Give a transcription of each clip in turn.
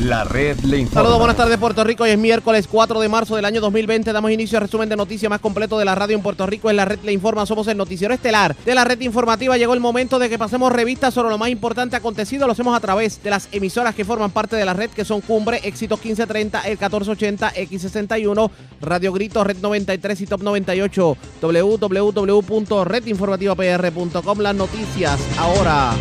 La red le informa. Saludos, buenas tardes Puerto Rico. Hoy es miércoles 4 de marzo del año 2020. Damos inicio al resumen de noticias más completo de la radio en Puerto Rico. En la red le informa. Somos el noticiero estelar de la red informativa. Llegó el momento de que pasemos revistas sobre lo más importante acontecido. Lo hacemos a través de las emisoras que forman parte de la red, que son Cumbre, Éxito 1530, el 1480, X61, Radio Grito, Red 93 y Top 98. www.redinformativapr.com. Las noticias ahora.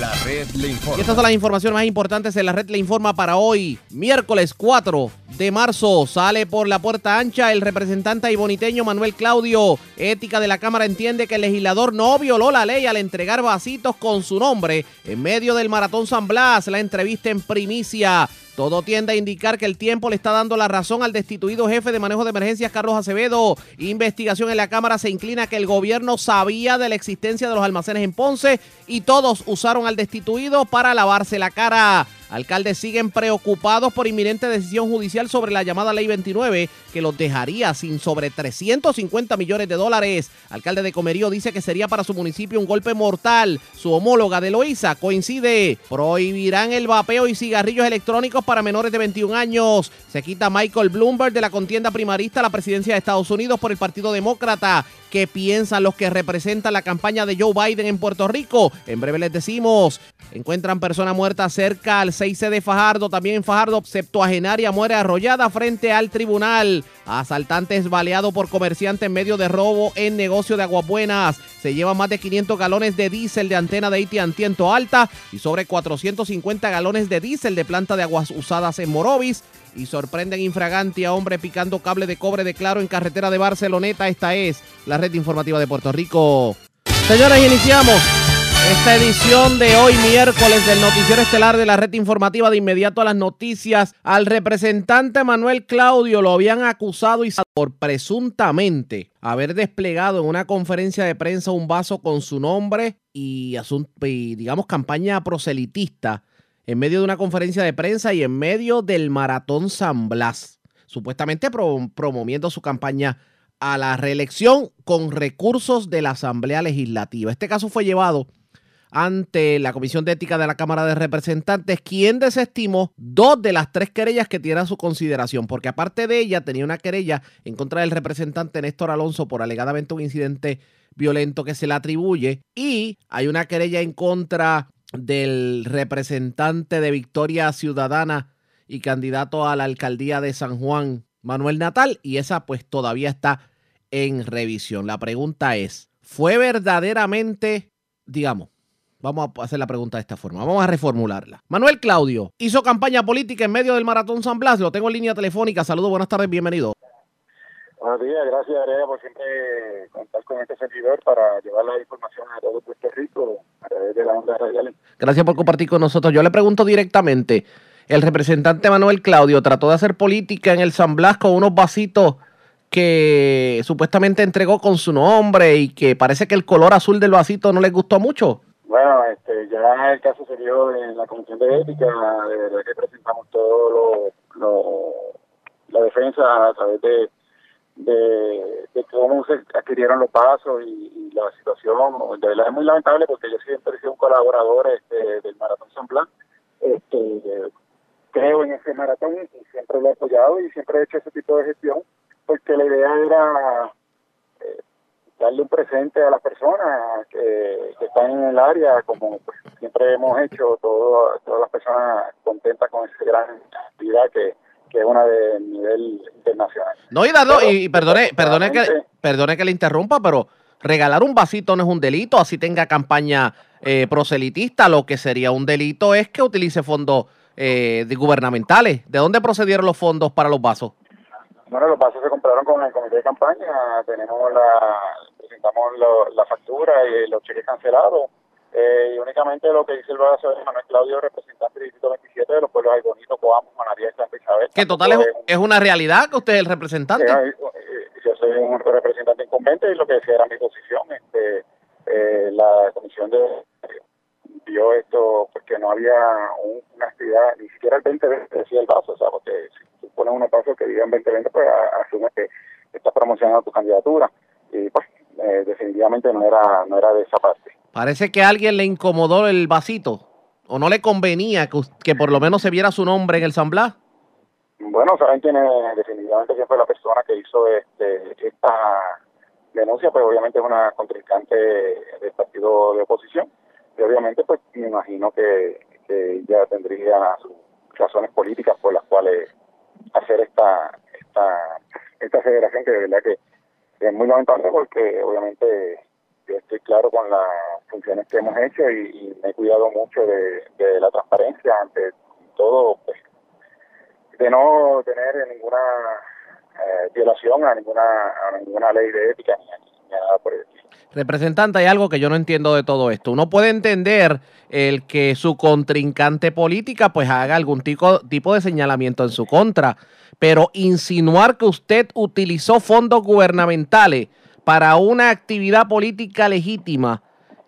La red le informa. Y estas son las informaciones más importantes en la red le informa para hoy, miércoles 4 de marzo. Sale por la puerta ancha el representante iboniteño Manuel Claudio. Ética de la Cámara entiende que el legislador no violó la ley al entregar vasitos con su nombre en medio del Maratón San Blas. La entrevista en primicia. Todo tiende a indicar que el tiempo le está dando la razón al destituido jefe de manejo de emergencias Carlos Acevedo. Investigación en la Cámara se inclina que el gobierno sabía de la existencia de los almacenes en Ponce y todos usaron al destituido para lavarse la cara. Alcaldes siguen preocupados por inminente decisión judicial sobre la llamada Ley 29 que los dejaría sin sobre 350 millones de dólares. Alcalde de Comerío dice que sería para su municipio un golpe mortal. Su homóloga de Loíza coincide. Prohibirán el vapeo y cigarrillos electrónicos para menores de 21 años. Se quita Michael Bloomberg de la contienda primarista a la presidencia de Estados Unidos por el Partido Demócrata. ¿Qué piensan los que representan la campaña de Joe Biden en Puerto Rico? En breve les decimos. Encuentran persona muerta cerca al 6C de Fajardo. También en Fajardo, septuagenaria muere arrollada frente al tribunal. Asaltantes baleado por comerciante en medio de robo en negocio de Aguabuenas. Se llevan más de 500 galones de diésel de antena de AT&T en Alta y sobre 450 galones de diésel de planta de aguas usadas en Morovis y sorprenden infraganti a hombre picando cable de cobre de claro en carretera de Barceloneta. Esta es la red informativa de Puerto Rico. Señores, iniciamos esta edición de hoy miércoles del noticiero estelar de la red informativa de inmediato a las noticias. Al representante Manuel Claudio lo habían acusado y por presuntamente haber desplegado en una conferencia de prensa un vaso con su nombre y, y digamos campaña proselitista en medio de una conferencia de prensa y en medio del Maratón San Blas, supuestamente promoviendo su campaña a la reelección con recursos de la Asamblea Legislativa. Este caso fue llevado ante la Comisión de Ética de la Cámara de Representantes, quien desestimó dos de las tres querellas que tiene a su consideración, porque aparte de ella tenía una querella en contra del representante Néstor Alonso por alegadamente un incidente violento que se le atribuye y hay una querella en contra del representante de Victoria Ciudadana y candidato a la alcaldía de San Juan, Manuel Natal, y esa pues todavía está en revisión. La pregunta es, ¿fue verdaderamente, digamos, vamos a hacer la pregunta de esta forma, vamos a reformularla. Manuel Claudio hizo campaña política en medio del Maratón San Blas, lo tengo en línea telefónica, saludos, buenas tardes, bienvenido. Buenos días, gracias Area por siempre contar con este servidor para llevar la información a todo Puerto Rico a través de la onda radial. Gracias por compartir con nosotros. Yo le pregunto directamente, el representante Manuel Claudio trató de hacer política en el San Blas con unos vasitos que supuestamente entregó con su nombre y que parece que el color azul del vasito no le gustó mucho. Bueno, este, ya el caso se dio en la Comisión de Ética, de verdad que presentamos todo lo, lo la defensa a través de de, cómo se adquirieron los pasos y, la situación. De verdad es muy lamentable porque yo siempre he sido un colaborador este, del Maratón San. Este, creo en ese maratón y siempre lo he apoyado y siempre he hecho ese tipo de gestión porque la idea era eh, darle un presente a las personas que, están en el área, como pues, siempre hemos hecho, todas las personas contentas con esa gran actividad que, que es una de nivel internacional. No, y, Dardo, y perdone, perdone, que, perdone que le interrumpa, pero regalar un vasito no es un delito, así tenga campaña eh, proselitista, lo que sería un delito es que utilice fondos eh, gubernamentales. ¿De dónde procedieron los fondos para los vasos? Bueno, los vasos se compraron con el comité de campaña, tenemos la, presentamos la factura y los cheques cancelados eh, y únicamente lo que dice el brazo de Manuel Claudio, representante del Distrito 27 de los pueblos Ay Bonito, Coamo, Manaría y San Isabel. Que total es, una realidad que usted es el representante. Eh, yo soy un representante incumbente y lo que decía era mi posición. Este, eh, la comisión de vio esto porque no había una actividad, ni siquiera el 2020 decía el vaso, o sea, porque si tú pones unos pasos que digan 2020, pues asume que estás promocionando tu candidatura. Y pues definitivamente no era, no era de esa parte. Parece que a alguien le incomodó el vasito o no le convenía que, que por lo menos se viera su nombre en el San Blas? Bueno, saben quién es definitivamente quién fue la persona que hizo este, esta denuncia, pues obviamente es una contrincante del partido de oposición y obviamente pues me imagino que, que ya tendría sus razones políticas por las cuales hacer esta esta esta federación que de verdad que es muy lamentable porque obviamente yo estoy claro con las funciones que hemos hecho y, me he cuidado mucho de, la transparencia ante todo pues, de no tener ninguna eh, violación a ninguna a ninguna ley de ética ni, nada por el Representante, hay algo que yo no entiendo de todo esto. Uno puede entender el que su contrincante política pues haga algún tipo, tipo de señalamiento en su contra, pero insinuar que usted utilizó fondos gubernamentales para una actividad política legítima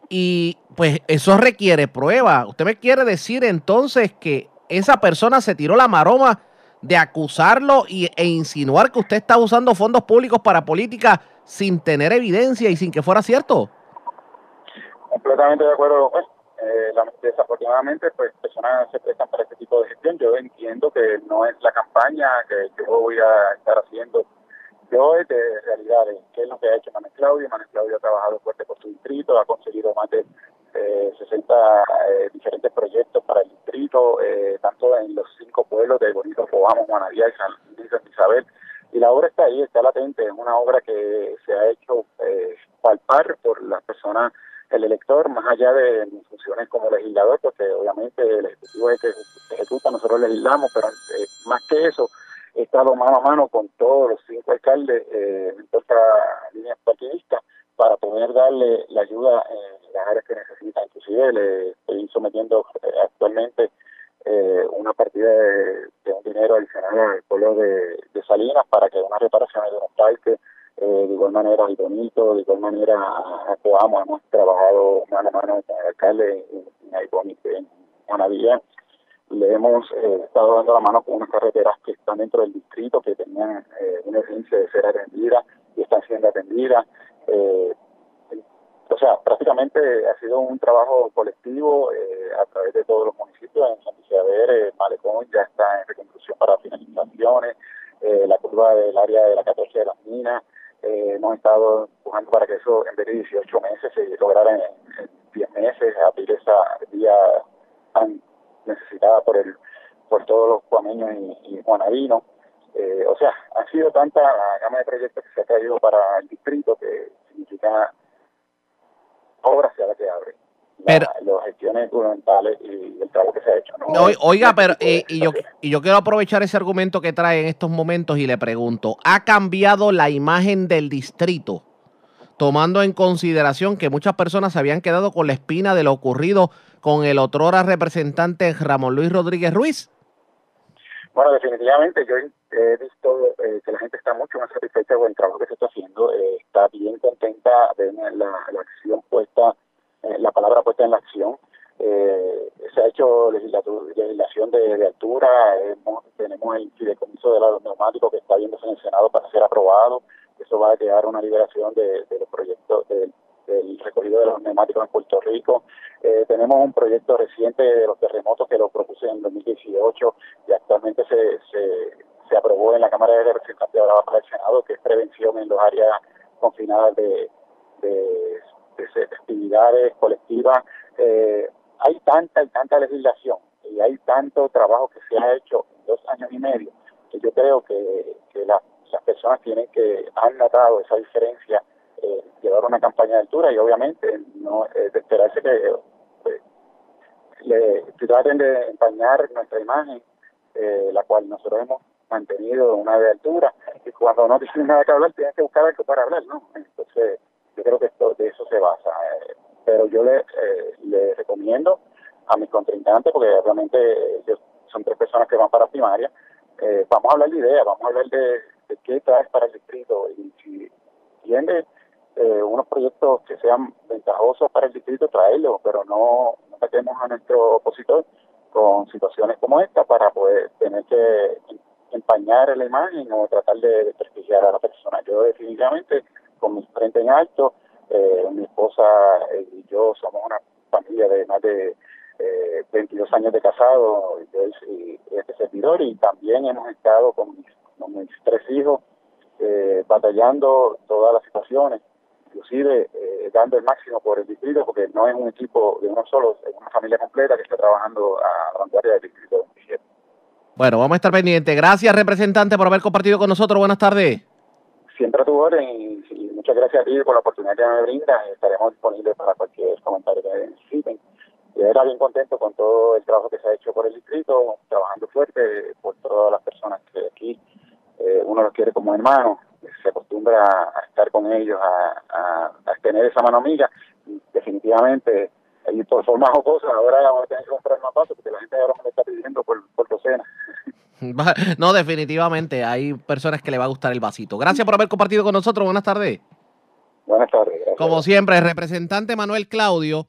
y pues eso requiere prueba. ¿Usted me quiere decir entonces que esa persona se tiró la maroma de acusarlo y, e insinuar que usted está usando fondos públicos para política sin tener evidencia y sin que fuera cierto? Completamente de acuerdo. Pues, eh, desafortunadamente, pues personas se prestan para este tipo de gestión. Yo entiendo que no es la campaña que yo voy a estar haciendo. De realidades. ¿Qué es lo que ha hecho Manuel Claudio? Manuel Claudio ha trabajado fuerte por su distrito, ha conseguido más de 60 eh, diferentes proyectos para el distrito, eh, tanto en los cinco pueblos de Bonito, Cobamo, Juanadía y San, Isabel. Y la obra está ahí, está latente, es una obra que se ha hecho eh, palpar por las personas, el elector, más allá de mis funciones como legislador, porque obviamente el Ejecutivo es que ejecuta, nosotros legislamos, pero más que eso, he estado mano a mano con todos los cinco alcaldes en esta línea partidista para poder darle la ayuda en las áreas que necesita. Inclusive le estoy sometiendo eh, actualmente eh, una partida de, un dinero adicional al pueblo de, Salinas para que una reparación de un parque, eh, de igual manera el Bonito, de igual manera a Coamo, hemos trabajado mano a mano con el alcalde en, en Juanadía. Le hemos estado dando la mano con unas carreteras que están dentro del distrito, que tenían una urgencia de ser atendidas y están siendo atendidas. Eh, o sea, prácticamente ha sido un trabajo colectivo eh, a través de todos los municipios. En San Isabel, eh, Malecón ya está en reconstrucción para finalizaciones, eh, la curva del área de la 14 de las minas. Eh, hemos estado empujando para que eso en vez de 18 meses se lograra en, 10 meses, abrir esa vía tan necesitada por el por todos los cuameños y, y. Eh, o sea, ha sido tanta la gama de proyectos que se ha traído para el distrito que significa obras sea la que abre. Pero, las gestiones gubernamentales y el trabajo que se ha hecho. oiga, pero eh, y, yo, y yo quiero aprovechar ese argumento que trae en estos momentos y le pregunto, ¿ha cambiado la imagen del distrito? Tomando en consideración que muchas personas se habían quedado con la espina de lo ocurrido con el otrora representante Ramón Luis Rodríguez Ruiz. Bueno, definitivamente yo he visto eh, que la gente está mucho más satisfecha con el trabajo que se está haciendo, eh, está bien contenta de la, acción puesta, eh, la palabra puesta en la acción. se ha hecho legislación de, altura, tenemos el fideicomiso de los neumáticos que está viéndose en el Senado para ser aprobado, eso va a crear una liberación de, los proyectos del recogido de los neumáticos en Puerto Rico. tenemos un proyecto reciente de los terremotos que lo propuse en 2018 y actualmente se, se, se aprobó en la Cámara de Representantes, ahora para el Senado, que es prevención en los áreas confinadas de, de, actividades colectivas. Eh, hay tanta y tanta legislación y hay tanto trabajo que se ha hecho en dos años y medio que yo creo que, que las personas tienen que, han notado esa diferencia, eh, llevar una campaña de altura y obviamente no eh, de esperarse que pues, le traten de empañar nuestra imagen, eh, la cual nosotros hemos mantenido una de altura y cuando no tienes nada que hablar tienes que buscar algo para hablar, ¿no? Entonces yo creo que esto, de eso se basa. Eh, pero yo le, eh, le recomiendo a mis contrincantes, porque realmente ellos son tres personas que van para primaria, eh, vamos a hablar de ideas, vamos a hablar de, qué traes para el distrito y si tiene unos proyectos que sean ventajosos para el distrito, traerlos, pero no, no saquemos a nuestro opositor con situaciones como esta para poder tener que empañar la imagen o tratar de desprestigiar a la persona. Yo definitivamente, con mi frente en alto, eh, mi esposa y yo somos una familia de más de 22 años de casado y este servidor y también hemos estado con mis, tres hijos batallando todas las situaciones inclusive eh, dando el máximo por el distrito, porque no es un equipo de uno solo, es una familia completa que está trabajando a vanguardia del distrito Bueno, vamos a estar pendientes. Gracias, representante, por haber compartido con nosotros. Buenas tardes. Siempre a tu orden y, muchas gracias a ti por la oportunidad que me brindas. Estaremos disponibles para cualquier comentario que necesiten. Y era bien contento con todo el trabajo que se ha hecho por el distrito, trabajando fuerte por todas las personas que aquí eh, uno los quiere como hermanos se acostumbra a, estar con ellos, a, tener esa mano amiga. definitivamente, y por formas o cosas, ahora vamos a tener que comprar más pasos porque la gente ahora me está pidiendo por, por docena. No, definitivamente, hay personas que le va a gustar el vasito. Gracias por haber compartido con nosotros. Buenas tardes. Buenas tardes. Como siempre, el representante Manuel Claudio.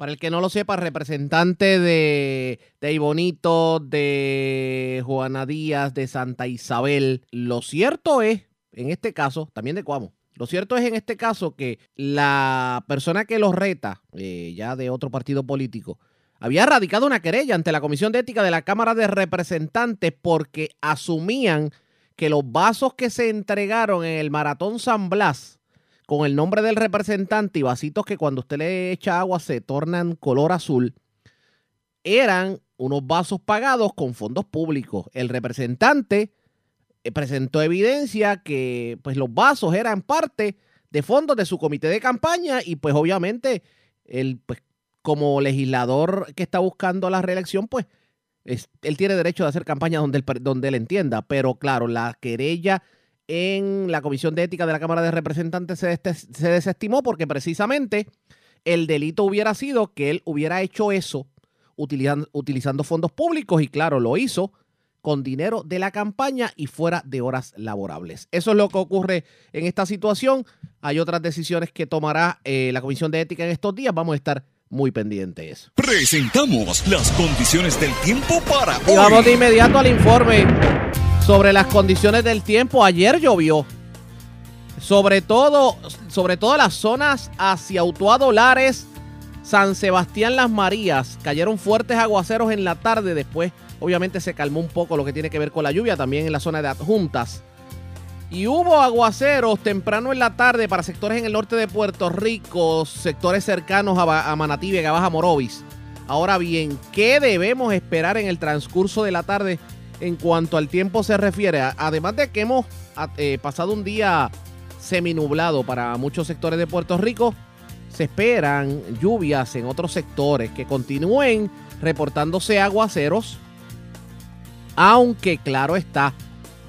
Para el que no lo sepa, representante de, de Ibonito, de Juana Díaz, de Santa Isabel. Lo cierto es en este caso, también de Cuamo. Lo cierto es en este caso que la persona que los reta, eh, ya de otro partido político, había radicado una querella ante la Comisión de Ética de la Cámara de Representantes porque asumían que los vasos que se entregaron en el Maratón San Blas con el nombre del representante y vasitos que cuando usted le echa agua se tornan color azul, eran unos vasos pagados con fondos públicos. El representante eh, presentó evidencia que pues los vasos eran parte de fondos de su comité de campaña y pues obviamente él pues como legislador que está buscando la reelección pues él tiene derecho de hacer campaña donde él, donde él entienda, pero claro, la querella en la Comisión de Ética de la Cámara de Representantes se, se desestimó porque precisamente el delito hubiera sido que él hubiera hecho eso utilizando, utilizando fondos públicos y claro, lo hizo con dinero de la campaña y fuera de horas laborables. Eso es lo que ocurre en esta situación. Hay otras decisiones que tomará eh, la Comisión de Ética en estos días. Vamos a estar muy pendientes. Presentamos las condiciones del tiempo para hoy. Y vamos de inmediato al informe sobre las condiciones del tiempo. Ayer llovió. Sobre todo, sobre todo las zonas hacia Utuado Lares, San Sebastián Las Marías. Cayeron fuertes aguaceros en la tarde después Obviamente se calmó un poco lo que tiene que ver con la lluvia, también en la zona de adjuntas. Y hubo aguaceros temprano en la tarde para sectores en el norte de Puerto Rico, sectores cercanos a, Manatí, Vega Baja, Morovis. Ahora bien, ¿qué debemos esperar en el transcurso de la tarde en cuanto al tiempo se refiere? Además de que hemos eh, pasado un día seminublado para muchos sectores de Puerto Rico, se esperan lluvias en otros sectores que continúen reportándose aguaceros aunque claro está,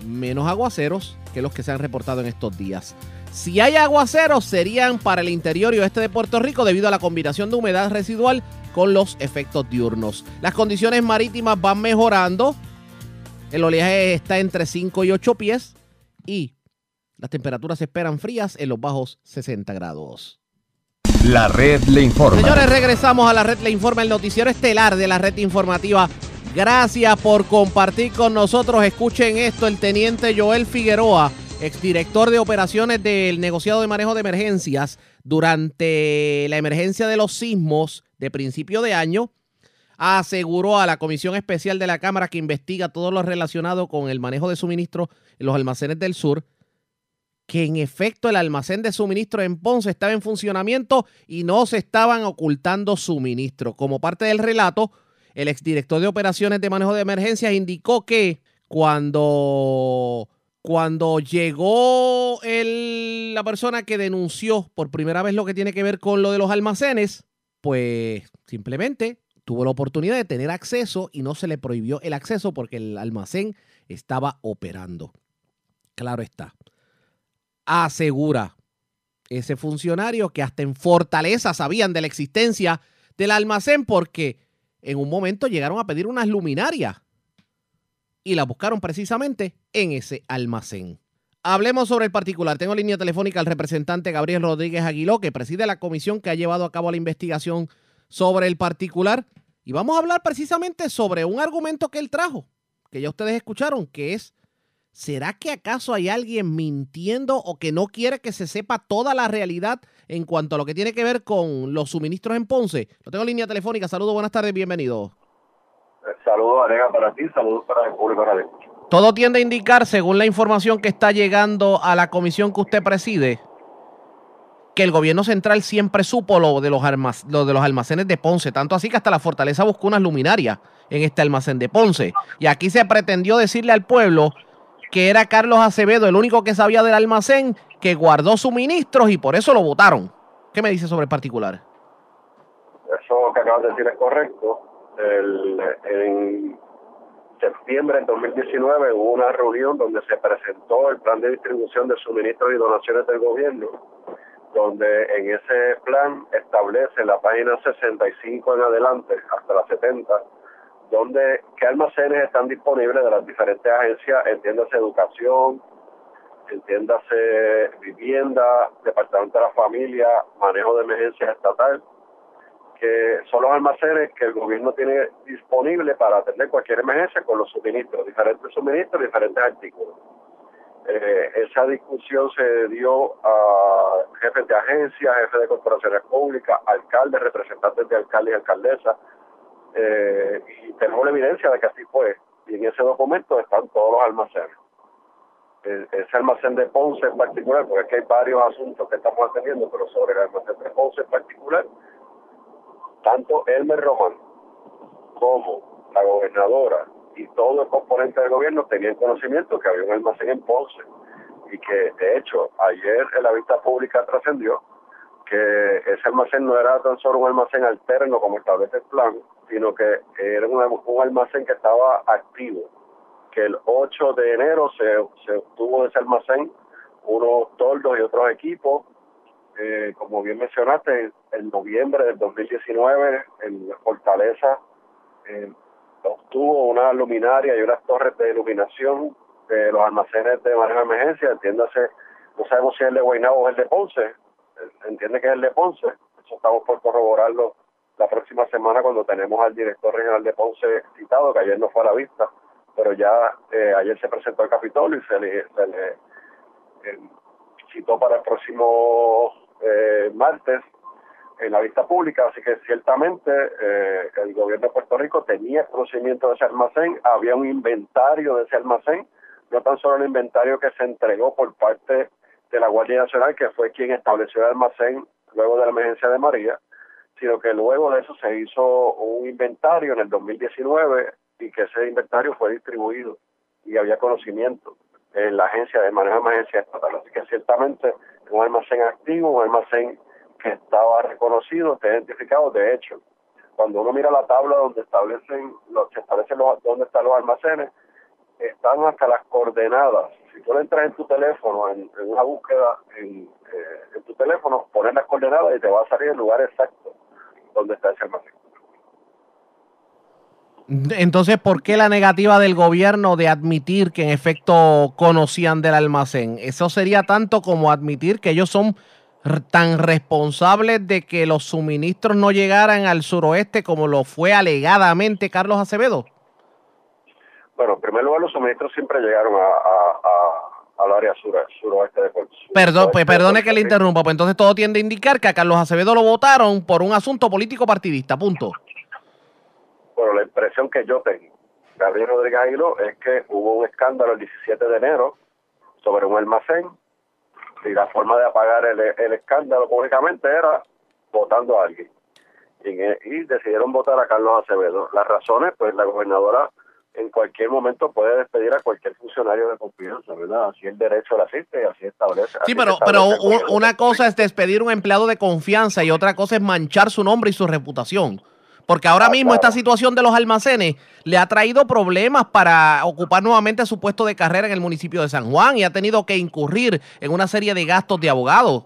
menos aguaceros que los que se han reportado en estos días. Si hay aguaceros, serían para el interior y oeste de Puerto Rico debido a la combinación de humedad residual con los efectos diurnos. Las condiciones marítimas van mejorando. El oleaje está entre 5 y 8 pies y las temperaturas se esperan frías en los bajos 60 grados. La red le informa. Señores, regresamos a la red le informa, el noticiero estelar de la red informativa Gracias por compartir con nosotros. Escuchen esto, el teniente Joel Figueroa, exdirector de operaciones del negociado de manejo de emergencias, durante la emergencia de los sismos de principio de año, aseguró a la Comisión Especial de la Cámara que investiga todo lo relacionado con el manejo de suministro en los almacenes del sur, que en efecto el almacén de suministro en Ponce estaba en funcionamiento y no se estaban ocultando suministro. Como parte del relato, el exdirector de operaciones de manejo de emergencias indicó que cuando, cuando llegó la persona que denunció por primera vez lo que tiene que ver con lo de los almacenes, pues simplemente tuvo la oportunidad de tener acceso y no se le prohibió el acceso porque el almacén estaba operando. Claro está. Asegura ese funcionario que hasta en Fortaleza sabían de la existencia del almacén porque en un momento llegaron a pedir unas luminarias y las buscaron precisamente en ese almacén. Hablemos sobre el particular. Tengo línea telefónica al representante Gabriel Rodríguez Aguiló, que preside la comisión que ha llevado a cabo la investigación sobre el particular. Y vamos a hablar precisamente sobre un argumento que él trajo, que ya ustedes escucharon, que es ¿Será que acaso hay alguien mintiendo o que no quiere que se sepa toda la realidad en cuanto a lo que tiene que ver con los suministros en Ponce? Lo tengo en línea telefónica. Saludos, buenas tardes, bienvenido. Saludos, Alega, para ti, saludos para el público radio. Todo tiende a indicar, según la información que está llegando a la comisión que usted preside, que el gobierno central siempre supo lo de los, lo de los almacenes de Ponce, tanto así que hasta la fortaleza buscó unas luminarias en este almacén de Ponce. Y aquí se pretendió decirle al pueblo que era Carlos Acevedo el único que sabía del almacén, que guardó suministros y por eso lo votaron. ¿Qué me dice sobre el particular? Eso que acabas de decir es correcto. en septiembre del 2019 hubo una reunión donde se presentó el plan de distribución de suministros y donaciones del gobierno donde en ese plan establece la página 65 en adelante, hasta la 70, donde qué almacenes están disponibles de las diferentes agencias, entiéndase educación, entiéndase vivienda, departamento de la familia, manejo de emergencia estatal, que son los almacenes que el gobierno tiene disponible para atender cualquier emergencia con los suministros, diferentes suministros, diferentes artículos. Eh, esa discusión se dio a jefes de agencias, jefes de corporaciones públicas, alcaldes, representantes de alcaldes y alcaldesas, eh, y tenemos la evidencia de que así fue. Y en ese documento están todos los almacenes. E, ese almacén de Ponce en particular, porque aquí hay varios asuntos que estamos atendiendo, pero sobre el almacén de Ponce en particular, tanto Elmer Román como la gobernadora y todo el componente del gobierno tenían conocimiento que había un almacén en Ponce y que de hecho ayer en la vista pública trascendió que ese almacén no era tan solo un almacén alterno como establece el plan, sino que era un, almacén que estaba activo, que el 8 de enero se, se obtuvo de ese almacén unos toldos y otros equipos, eh, como bien mencionaste, en noviembre del 2019 en Fortaleza eh, obtuvo una luminaria y unas torres de iluminación de los almacenes de manejo de emergencia, entiéndase, no sabemos si es el de Guaynabo o el de Ponce, entiende que es el de Ponce, eso estamos por corroborarlo la próxima semana cuando tenemos al director regional de Ponce citado, que ayer no fue a la vista, pero ya eh, ayer se presentó al Capitolio y se le, se le eh, citó para el próximo eh, martes en la vista pública, así que ciertamente el gobierno de Puerto Rico tenía conocimiento de ese almacén, había un inventario de ese almacén, no tan solo el inventario que se entregó por parte de la Guardia Nacional, que fue quien estableció el almacén luego de la emergencia de María, sino que luego de eso se hizo un inventario en el 2019 y que ese inventario fue distribuido y había conocimiento en la agencia de manejo de emergencia estatal. Así que ciertamente un almacén activo, un almacén que estaba reconocido, está identificado. De hecho, cuando uno mira la tabla donde establecen, los, se establecen los, dónde están los almacenes, están hasta las coordenadas. Si tú entras en tu teléfono, en, una búsqueda en, eh, en tu teléfono, pones las coordenadas y te va a salir el lugar exacto donde está ese almacén. Entonces, ¿por qué la negativa del gobierno de admitir que en efecto conocían del almacén? Eso sería tanto como admitir que ellos son tan responsables de que los suministros no llegaran al suroeste como lo fue alegadamente Carlos Acevedo? Bueno, en primer lugar, los suministros siempre llegaron a, al área sur, suroeste de Puerto Perdón, pues perdone que le interrumpa, pues entonces todo tiende a indicar que a Carlos Acevedo lo votaron por un asunto político partidista, punto. Bueno, la impresión que yo tengo, Gabriel Rodríguez Aguilo, es que hubo un escándalo el 17 de enero sobre un almacén y la forma de apagar el, escándalo públicamente era votando a alguien. Y, decidieron votar a Carlos Acevedo. Las razones, pues la gobernadora en cualquier momento puede despedir a cualquier funcionario de confianza, ¿verdad? Así el derecho la asiste y así establece. Sí, pero, pero una cosa es despedir un empleado de confianza y otra cosa es manchar su nombre y su reputación. Porque ahora ah, mismo esta situación de los almacenes le ha traído problemas para ocupar nuevamente su puesto de carrera en el municipio de San Juan y ha tenido que incurrir en una serie de gastos de abogados.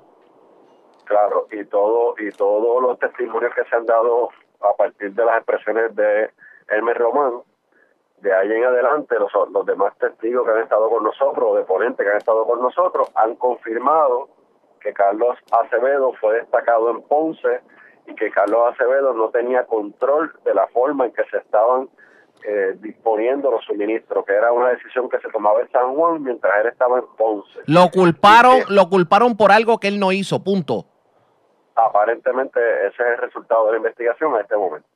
Claro, y todo y todos los testimonios que se han dado a partir de las expresiones de Hermes Román, de ahí en adelante los, los demás testigos que han estado con nosotros, de ponentes que han estado con nosotros, han confirmado que Carlos Acevedo fue destacado en Ponce y que Carlos Acevedo no tenía control de la forma en que se estaban eh, disponiendo los suministros, que era una decisión que se tomaba en San Juan mientras él estaba en Ponce. Lo culparon, lo culparon por algo que él no hizo, punto. Aparentemente ese es el resultado de la investigación en este momento.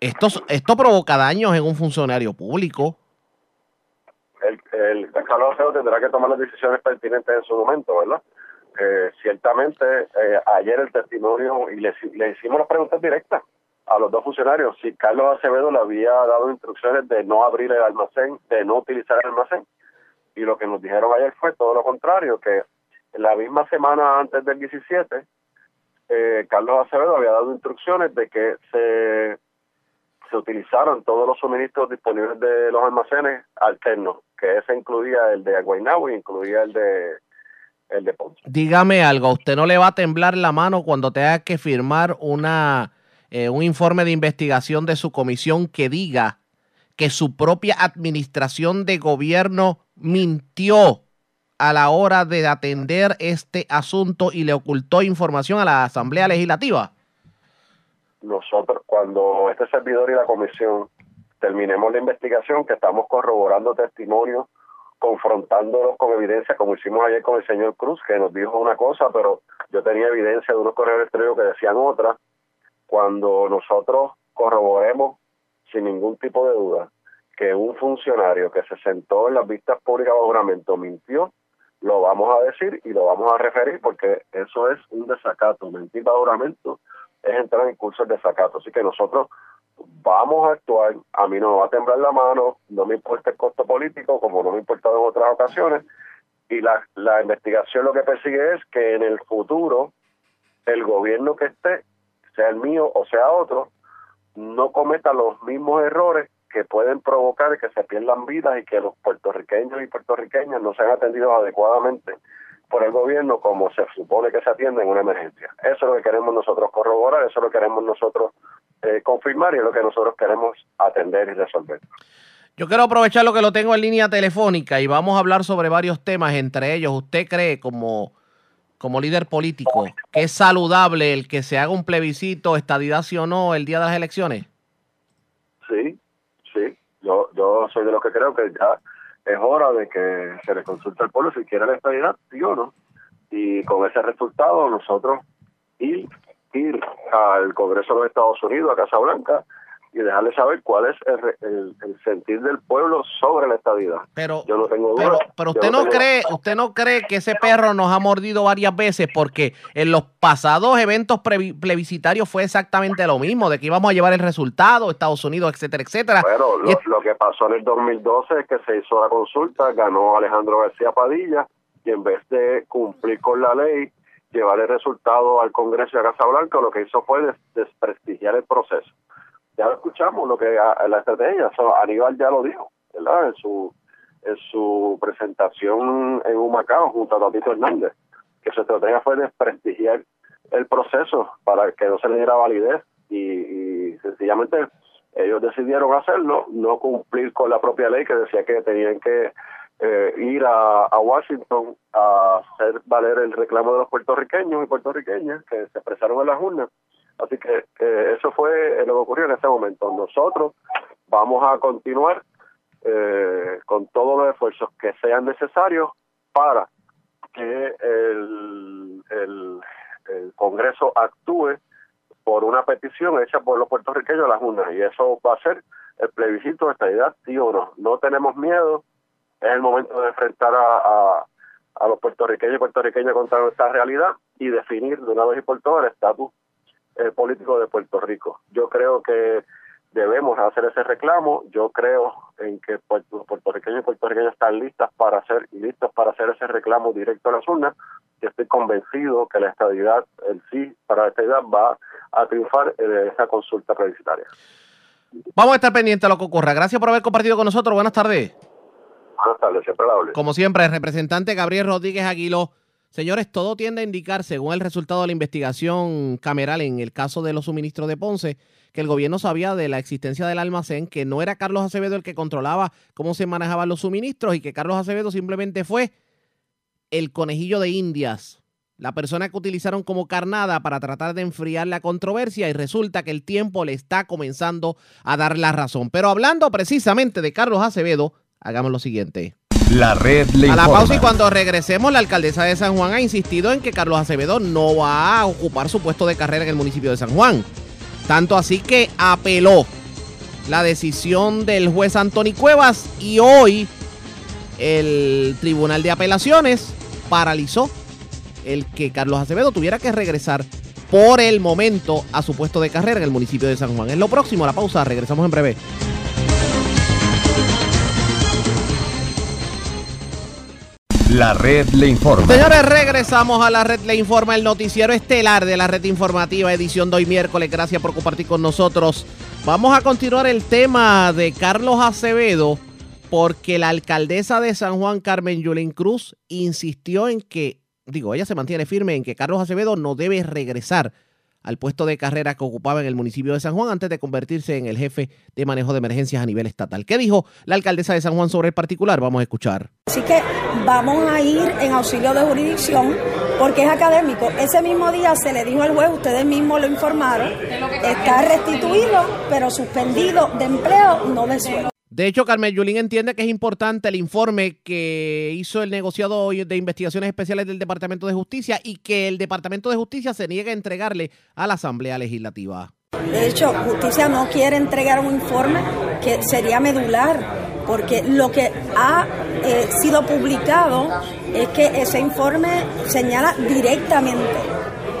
Esto, esto provoca daños en un funcionario público. El, el tendrá que tomar las decisiones pertinentes en su momento, ¿verdad? Eh, ciertamente, eh, ayer el testimonio, y le, le hicimos las preguntas directas a los dos funcionarios, si Carlos Acevedo le había dado instrucciones de no abrir el almacén, de no utilizar el almacén. Y lo que nos dijeron ayer fue todo lo contrario, que la misma semana antes del 17, eh, Carlos Acevedo había dado instrucciones de que se se utilizaron todos los suministros disponibles de los almacenes alternos, que ese incluía el de Guaynabo y incluía el de el de Ponce. Dígame algo, ¿usted no le va a temblar la mano cuando tenga que firmar una eh, un informe de investigación de su comisión que diga que su propia administración de gobierno mintió a la hora de atender este asunto y le ocultó información a la Asamblea Legislativa? Nosotros, cuando este servidor y la comisión terminemos la investigación, que estamos corroborando testimonios, confrontándolos con evidencia, como hicimos ayer con el señor Cruz, que nos dijo una cosa, pero yo tenía evidencia de unos correos electrónicos que decían otra. Cuando nosotros corroboremos sin ningún tipo de duda que un funcionario que se sentó en las vistas públicas bajo juramento mintió, lo vamos a decir y lo vamos a referir porque eso es un desacato. Mentir bajo juramento es entrar en cursos de sacato. Así que nosotros vamos a actuar, a mí no me va a temblar la mano, no me importa el costo político, como no me ha importado en otras ocasiones, y la, la investigación lo que persigue es que en el futuro el gobierno que esté, sea el mío o sea otro, no cometa los mismos errores que pueden provocar que se pierdan vidas y que los puertorriqueños y puertorriqueñas no sean atendidos adecuadamente por el gobierno como se supone que se atiende en una emergencia. Eso es lo que queremos nosotros corroborar, eso es lo que queremos nosotros eh, confirmar y es lo que nosotros queremos atender y resolver. Yo quiero aprovechar lo que lo tengo en línea telefónica y vamos a hablar sobre varios temas, entre ellos, ¿usted cree como, como líder político que es saludable el que se haga un plebiscito, estadidad sí o no, el día de las elecciones? Sí, sí, yo, yo soy de los que creo que ya es hora de que se le consulte al pueblo si quiere la estabilidad, sí o no. Y con ese resultado nosotros ir, ir al Congreso de los Estados Unidos, a Casa Blanca, y dejarle saber cuál es el, sentir del pueblo sobre la estabilidad. Pero, Yo no tengo pero, pero usted no, cree, usted no cree que ese perro nos ha mordido varias veces porque en los pasados eventos plebiscitarios fue exactamente lo mismo, de que íbamos a llevar el resultado, Estados Unidos, etcétera, etcétera. Lo, lo que pasó en el 2012 es que se hizo la consulta, ganó Alejandro García Padilla y en vez de cumplir con la ley, llevar el resultado al Congreso y a Casa Blanca, lo que hizo fue desprestigiar el proceso ya lo escuchamos, lo que la estrategia, Aníbal ya lo dijo, ¿verdad? En su en su presentación en Humacao junto a Tatito Hernández, que su estrategia fue desprestigiar el proceso para que no se le diera validez y, sencillamente ellos decidieron hacerlo, no cumplir con la propia ley que decía que tenían que eh, ir a, Washington a hacer valer el reclamo de los puertorriqueños y puertorriqueñas que se expresaron en las urnas Así que eso fue lo que ocurrió en ese momento. Nosotros vamos a continuar eh, con todos los esfuerzos que sean necesarios para que el, Congreso actúe por una petición hecha por los puertorriqueños a las urnas y eso va a ser el plebiscito de estabilidad, sí o no. No tenemos miedo, es el momento de enfrentar a, a, los puertorriqueños y puertorriqueñas contra esta realidad y definir de una vez y por todas el estatus eh, político de Puerto Rico. Yo creo que debemos hacer ese reclamo. Yo creo en que los puertorriqueños y puertorriqueñas están listas para hacer listos para hacer ese reclamo directo a las urnas. Y estoy convencido que la estabilidad, el sí para la estabilidad va a triunfar en esa consulta plebiscitaria. Vamos a estar pendientes de lo que ocurra. Gracias por haber compartido con nosotros. Buenas tardes. Buenas tardes, siempre la Como siempre, el representante Gabriel Rodríguez Aguiló Señores, todo tiende a indicar, según el resultado de la investigación cameral en el caso de los suministros de Ponce, que el gobierno sabía de la existencia del almacén, que no era Carlos Acevedo el que controlaba cómo se manejaban los suministros y que Carlos Acevedo simplemente fue el conejillo de indias la persona que utilizaron como carnada para tratar de enfriar la controversia y resulta que el tiempo le está comenzando a dar la razón. Pero hablando precisamente de Carlos Acevedo, hagamos lo siguiente. La red le A la pausa y cuando regresemos, la alcaldesa de San Juan ha insistido en que Carlos Acevedo no va a ocupar su puesto de carrera en el municipio de San Juan. Tanto así que apeló la decisión del juez Anthony Cuevas y hoy el Tribunal de Apelaciones paralizó el que Carlos Acevedo tuviera que regresar por el momento a su puesto de carrera en el municipio de San Juan. Es lo próximo, la pausa, regresamos en breve. La red le informa. Señores, regresamos a la red Le Informa, el noticiero estelar de la red informativa, edición de hoy miércoles. Gracias por compartir con nosotros. Vamos a continuar el tema de Carlos Acevedo, porque la alcaldesa de San Juan, Carmen Yulín Cruz, insistió en que, digo, ella se mantiene firme en que Carlos Acevedo no debe regresar al puesto de carrera que ocupaba en el municipio de San Juan antes de convertirse en el jefe de manejo de emergencias a nivel estatal. ¿Qué dijo la alcaldesa de San Juan sobre el particular? Vamos a escuchar. Así que vamos a ir en auxilio de jurisdicción porque es académico. Ese mismo día se le dijo al juez, ustedes mismos lo informaron, está restituido, pero suspendido de empleo, no de sueldo. De hecho, Carmen Yulín entiende que es importante el informe que hizo el negociado de investigaciones especiales del Departamento de Justicia y que el Departamento de Justicia se niega a entregarle a la Asamblea Legislativa. De hecho, justicia no quiere entregar un informe que sería medular, porque lo que ha eh, sido publicado es que ese informe señala directamente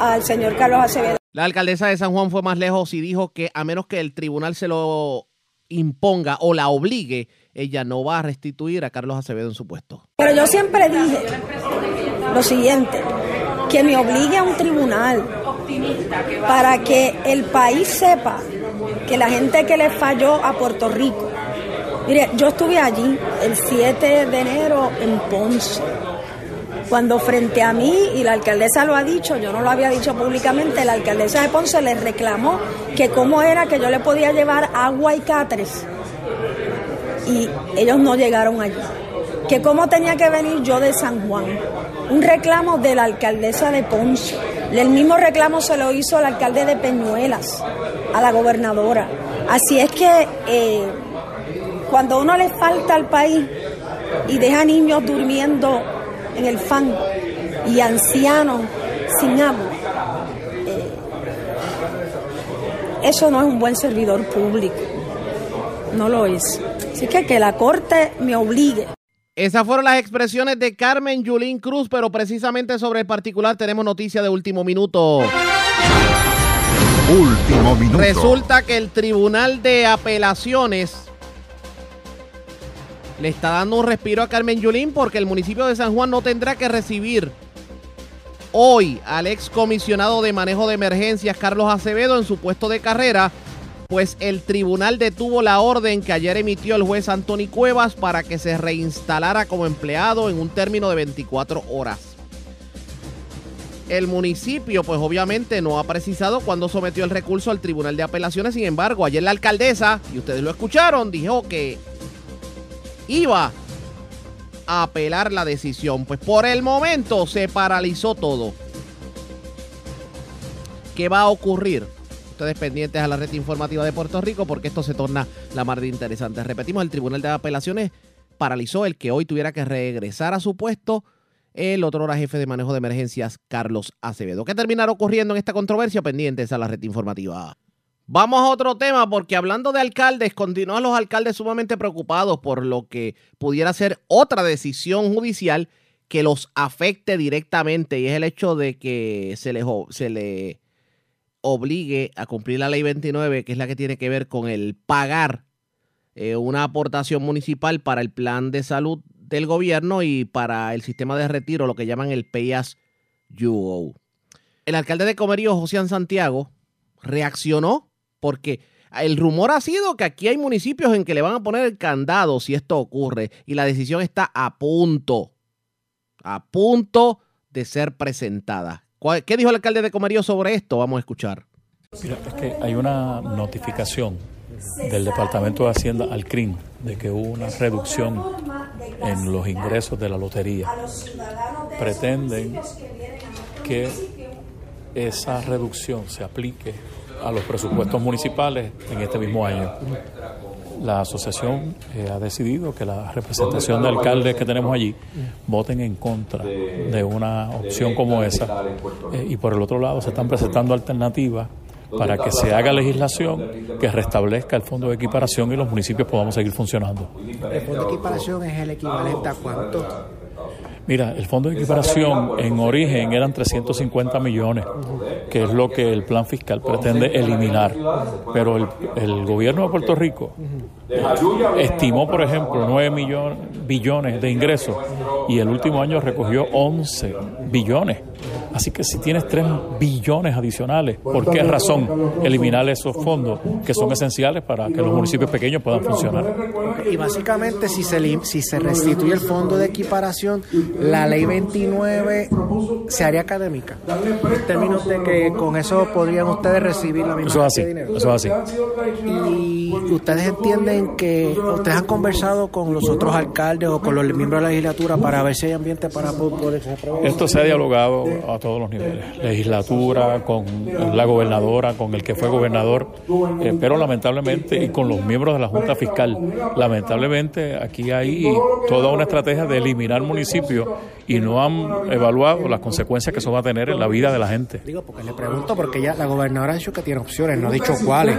al señor Carlos Acevedo. La alcaldesa de San Juan fue más lejos y dijo que a menos que el tribunal se lo imponga o la obligue, ella no va a restituir a Carlos Acevedo en su puesto. Pero yo siempre dije lo siguiente, que me obligue a un tribunal para que el país sepa que la gente que le falló a Puerto Rico, mire, yo estuve allí el 7 de enero en Ponce, cuando frente a mí, y la alcaldesa lo ha dicho, yo no lo había dicho públicamente, la alcaldesa de Ponce le reclamó que cómo era que yo le podía llevar agua y catres y ellos no llegaron allí. Que cómo tenía que venir yo de San Juan. Un reclamo de la alcaldesa de Ponce. El mismo reclamo se lo hizo al alcalde de Peñuelas, a la gobernadora. Así es que eh, cuando uno le falta al país y deja niños durmiendo en el fango y ancianos sin agua, eh, eso no es un buen servidor público. No lo es. Así que que la corte me obligue. Esas fueron las expresiones de Carmen Yulín Cruz, pero precisamente sobre el particular tenemos noticia de último minuto. Último minuto. Resulta que el Tribunal de Apelaciones le está dando un respiro a Carmen Yulín porque el municipio de San Juan no tendrá que recibir hoy al excomisionado de manejo de emergencias Carlos Acevedo en su puesto de carrera, pues el tribunal detuvo la orden que ayer emitió el juez Anthony Cuevas para que se reinstalara como empleado en un término de 24 horas. El municipio, pues obviamente no ha precisado cuándo sometió el recurso al Tribunal de Apelaciones. Sin embargo, ayer la alcaldesa, y ustedes lo escucharon, dijo que iba a apelar la decisión. Pues por el momento se paralizó todo. ¿Qué va a ocurrir? Ustedes pendientes a la red informativa de Puerto Rico porque esto se torna la mar de interesante. Repetimos, el Tribunal de Apelaciones paralizó el que hoy tuviera que regresar a su puesto el otro hora jefe de manejo de emergencias, Carlos Acevedo. ¿Qué terminará ocurriendo en esta controversia? Pendientes a la red informativa. Vamos a otro tema, porque hablando de alcaldes, continúan los alcaldes sumamente preocupados por lo que pudiera ser otra decisión judicial que los afecte directamente, y es el hecho de que se les se le obligue a cumplir la ley 29, que es la que tiene que ver con el pagar eh, una aportación municipal para el plan de salud del gobierno y para el sistema de retiro, lo que llaman el PayAs UO. El alcalde de Comerío, José Santiago, reaccionó porque el rumor ha sido que aquí hay municipios en que le van a poner el candado si esto ocurre y la decisión está a punto, a punto de ser presentada. ¿Qué dijo el alcalde de Comerío sobre esto? Vamos a escuchar. Mira, es que hay una notificación del Departamento de Hacienda al CRIM de que hubo una reducción en los ingresos de la lotería. Pretenden que esa reducción se aplique a los presupuestos municipales en este mismo año. La asociación eh, ha decidido que la representación de alcaldes que tenemos allí voten en contra de una opción como esa eh, y por el otro lado se están presentando alternativas para que se haga legislación que restablezca el fondo de equiparación y los municipios podamos seguir funcionando. ¿El fondo de equiparación es el equivalente a cuánto? Mira, el fondo de equiparación en origen eran 350 millones, que es lo que el plan fiscal pretende eliminar. Pero el, el gobierno de Puerto Rico estimó, por ejemplo, 9 millones, billones de ingresos y el último año recogió 11 billones. Así que si tienes 3 billones adicionales, ¿por qué razón eliminar esos fondos que son esenciales para que los municipios pequeños puedan funcionar? Y básicamente si se, si se restituye el fondo de equiparación, la ley 29 se haría académica. En términos de que con eso podrían ustedes recibir la misma eso es así, dinero. Eso es así. Y ustedes entienden que ustedes han conversado con los otros alcaldes o con los miembros de la legislatura para ver si hay ambiente para poder Esto se ha dialogado a todos los niveles, legislatura, con la gobernadora, con el que fue gobernador, eh, pero lamentablemente y con los miembros de la Junta Fiscal, lamentablemente aquí hay toda una estrategia de eliminar municipios y no han evaluado las consecuencias que eso va a tener en la vida de la gente. Digo, porque le pregunto, porque ya la gobernadora ha dicho que tiene opciones, no ha dicho cuáles,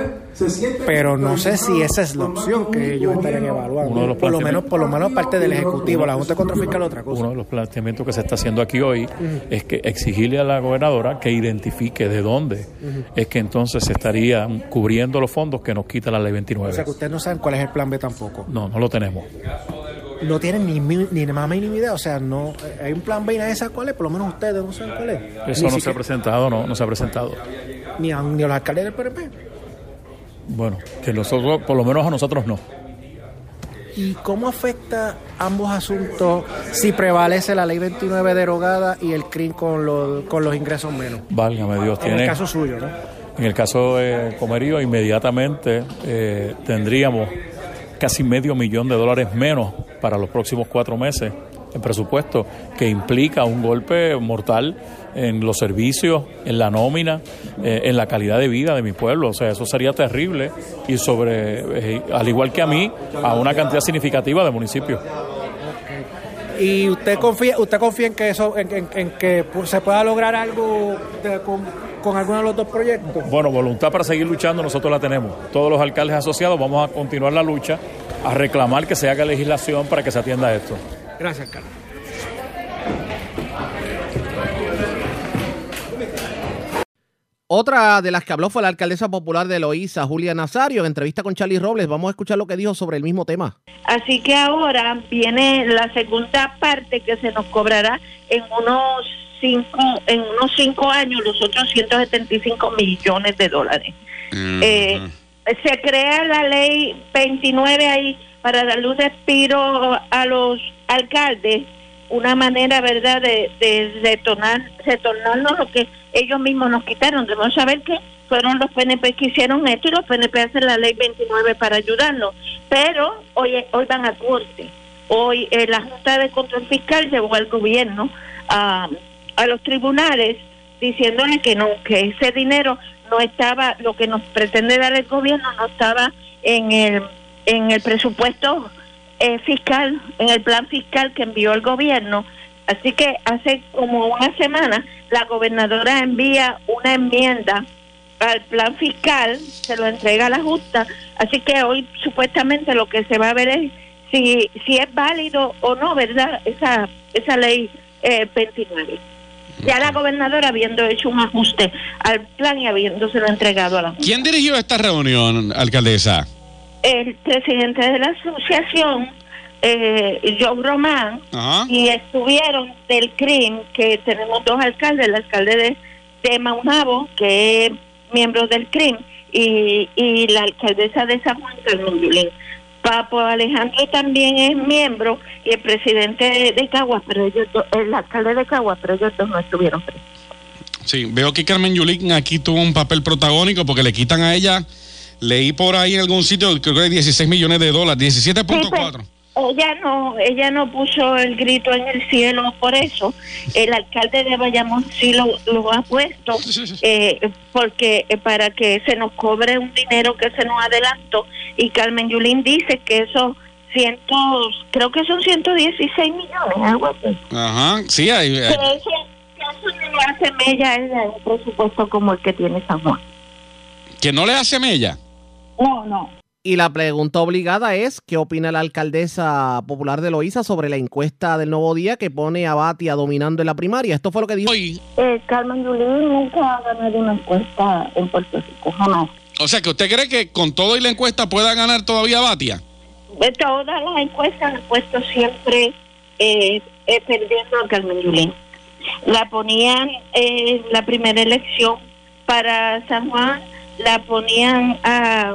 pero no sé si esa es la opción que ellos estarían evaluando. por lo menos, por lo menos parte del Ejecutivo, la Junta de Control Fiscal otra cosa. Uno de los planteamientos que se está haciendo aquí hoy es que exigirle a la gobernadora que identifique de dónde es que entonces se estarían cubriendo los fondos que nos quita la ley 29. O sea que ustedes no saben cuál es el plan B tampoco. No, no lo tenemos no tienen ni, ni más mínima idea, o sea, no hay un plan B y nadie sabe cuál es, por lo menos ustedes no saben cuál es. Eso no se ha presentado, no, no se ha presentado. Ni a, ni a los alcaldes del PRP. Bueno, que nosotros, por lo menos a nosotros no. ¿Y cómo afecta ambos asuntos si prevalece la ley 29 derogada y el CRIM con los, con los ingresos menos? Válgame Dios. En el caso suyo, ¿no? En el caso de Comerío, inmediatamente eh, tendríamos casi medio millón de dólares menos para los próximos cuatro meses en presupuesto, que implica un golpe mortal en los servicios, en la nómina, eh, en la calidad de vida de mi pueblo. O sea, eso sería terrible y sobre, eh, al igual que a mí, a una cantidad significativa de municipios. ¿Y usted confía, usted confía en que eso, en, que se pueda lograr algo con, con alguno de los dos proyectos? Bueno, voluntad para seguir luchando nosotros la tenemos. Todos los alcaldes asociados vamos a continuar la lucha, a reclamar que se haga legislación para que se atienda esto. Gracias, Carlos. Otra de las que habló fue la alcaldesa popular de Loíza, Julia Nazario, en entrevista con Charlie Robles. Vamos a escuchar lo que dijo sobre el mismo tema. Así que ahora viene la segunda parte que se nos cobrará en unos cinco, en unos cinco años, los otros 175 millones de dólares. Eh, se crea la ley 29 ahí para darle un respiro a los alcaldes, una manera, ¿verdad?, de, de retornar, retornarnos lo que ellos mismos nos quitaron. Debemos saber que fueron los PNP que hicieron esto y los PNP hacen la ley 29 para ayudarnos. Pero hoy, hoy van a corte. Hoy eh, la Junta de Control Fiscal llevó al gobierno a, a los tribunales diciéndole que no, que ese dinero no estaba, lo que nos pretende dar el gobierno no estaba en el, en el presupuesto eh, fiscal, en el plan fiscal que envió el gobierno. Así que hace como una semana la gobernadora envía una enmienda al plan fiscal, se lo entrega a la Junta, así que hoy supuestamente lo que se va a ver es si, si es válido o no, ¿verdad? Esa, esa ley eh, 29. Ya la gobernadora habiendo hecho un ajuste al plan y habiéndoselo entregado a la Junta. ¿Quién dirigió esta reunión, alcaldesa? El presidente de la asociación, eh, Joe Román, y estuvieron del CRIM, que tenemos dos alcaldes, el alcalde de, de Maunabo, que es miembro del CRIM, y, y la alcaldesa de San Juan, Carmen Yulín. Papo Alejandro también es miembro y el presidente de, Caguas, pero ellos el alcalde de Caguas, pero ellos dos no estuvieron presentes. Sí, veo que Carmen Yulín aquí tuvo un papel protagónico porque le quitan a ella, leí por ahí en algún sitio, creo que 16 millones de dólares, 17.4. ella no, ella no puso el grito en el cielo por eso. El alcalde de Bayamón sí lo, lo ha puesto, eh, porque eh, para que se nos cobre un dinero que se nos adelantó. Y Carmen Yulín dice que eso cientos, creo que son 116 millones, algo así. Ajá, sí, hay, Que hay- eso, que eso no le hace mella en un presupuesto como el que tiene San Juan. que no le hace mella. No, no. Y la pregunta obligada es, ¿qué opina la alcaldesa popular de Loíza sobre la encuesta del Nuevo Día que pone a Batia dominando en la primaria? Esto fue lo que dijo. Hoy, Eh, Carmen Yulín nunca ha ganado una encuesta en Puerto Rico, jamás. o sea, que usted cree que con todo y la encuesta pueda ganar todavía Batia. De todas las encuestas han puesto siempre eh, eh, perdiendo a Carmen Yulín. La ponían en la primera elección para San Juan, la ponían a,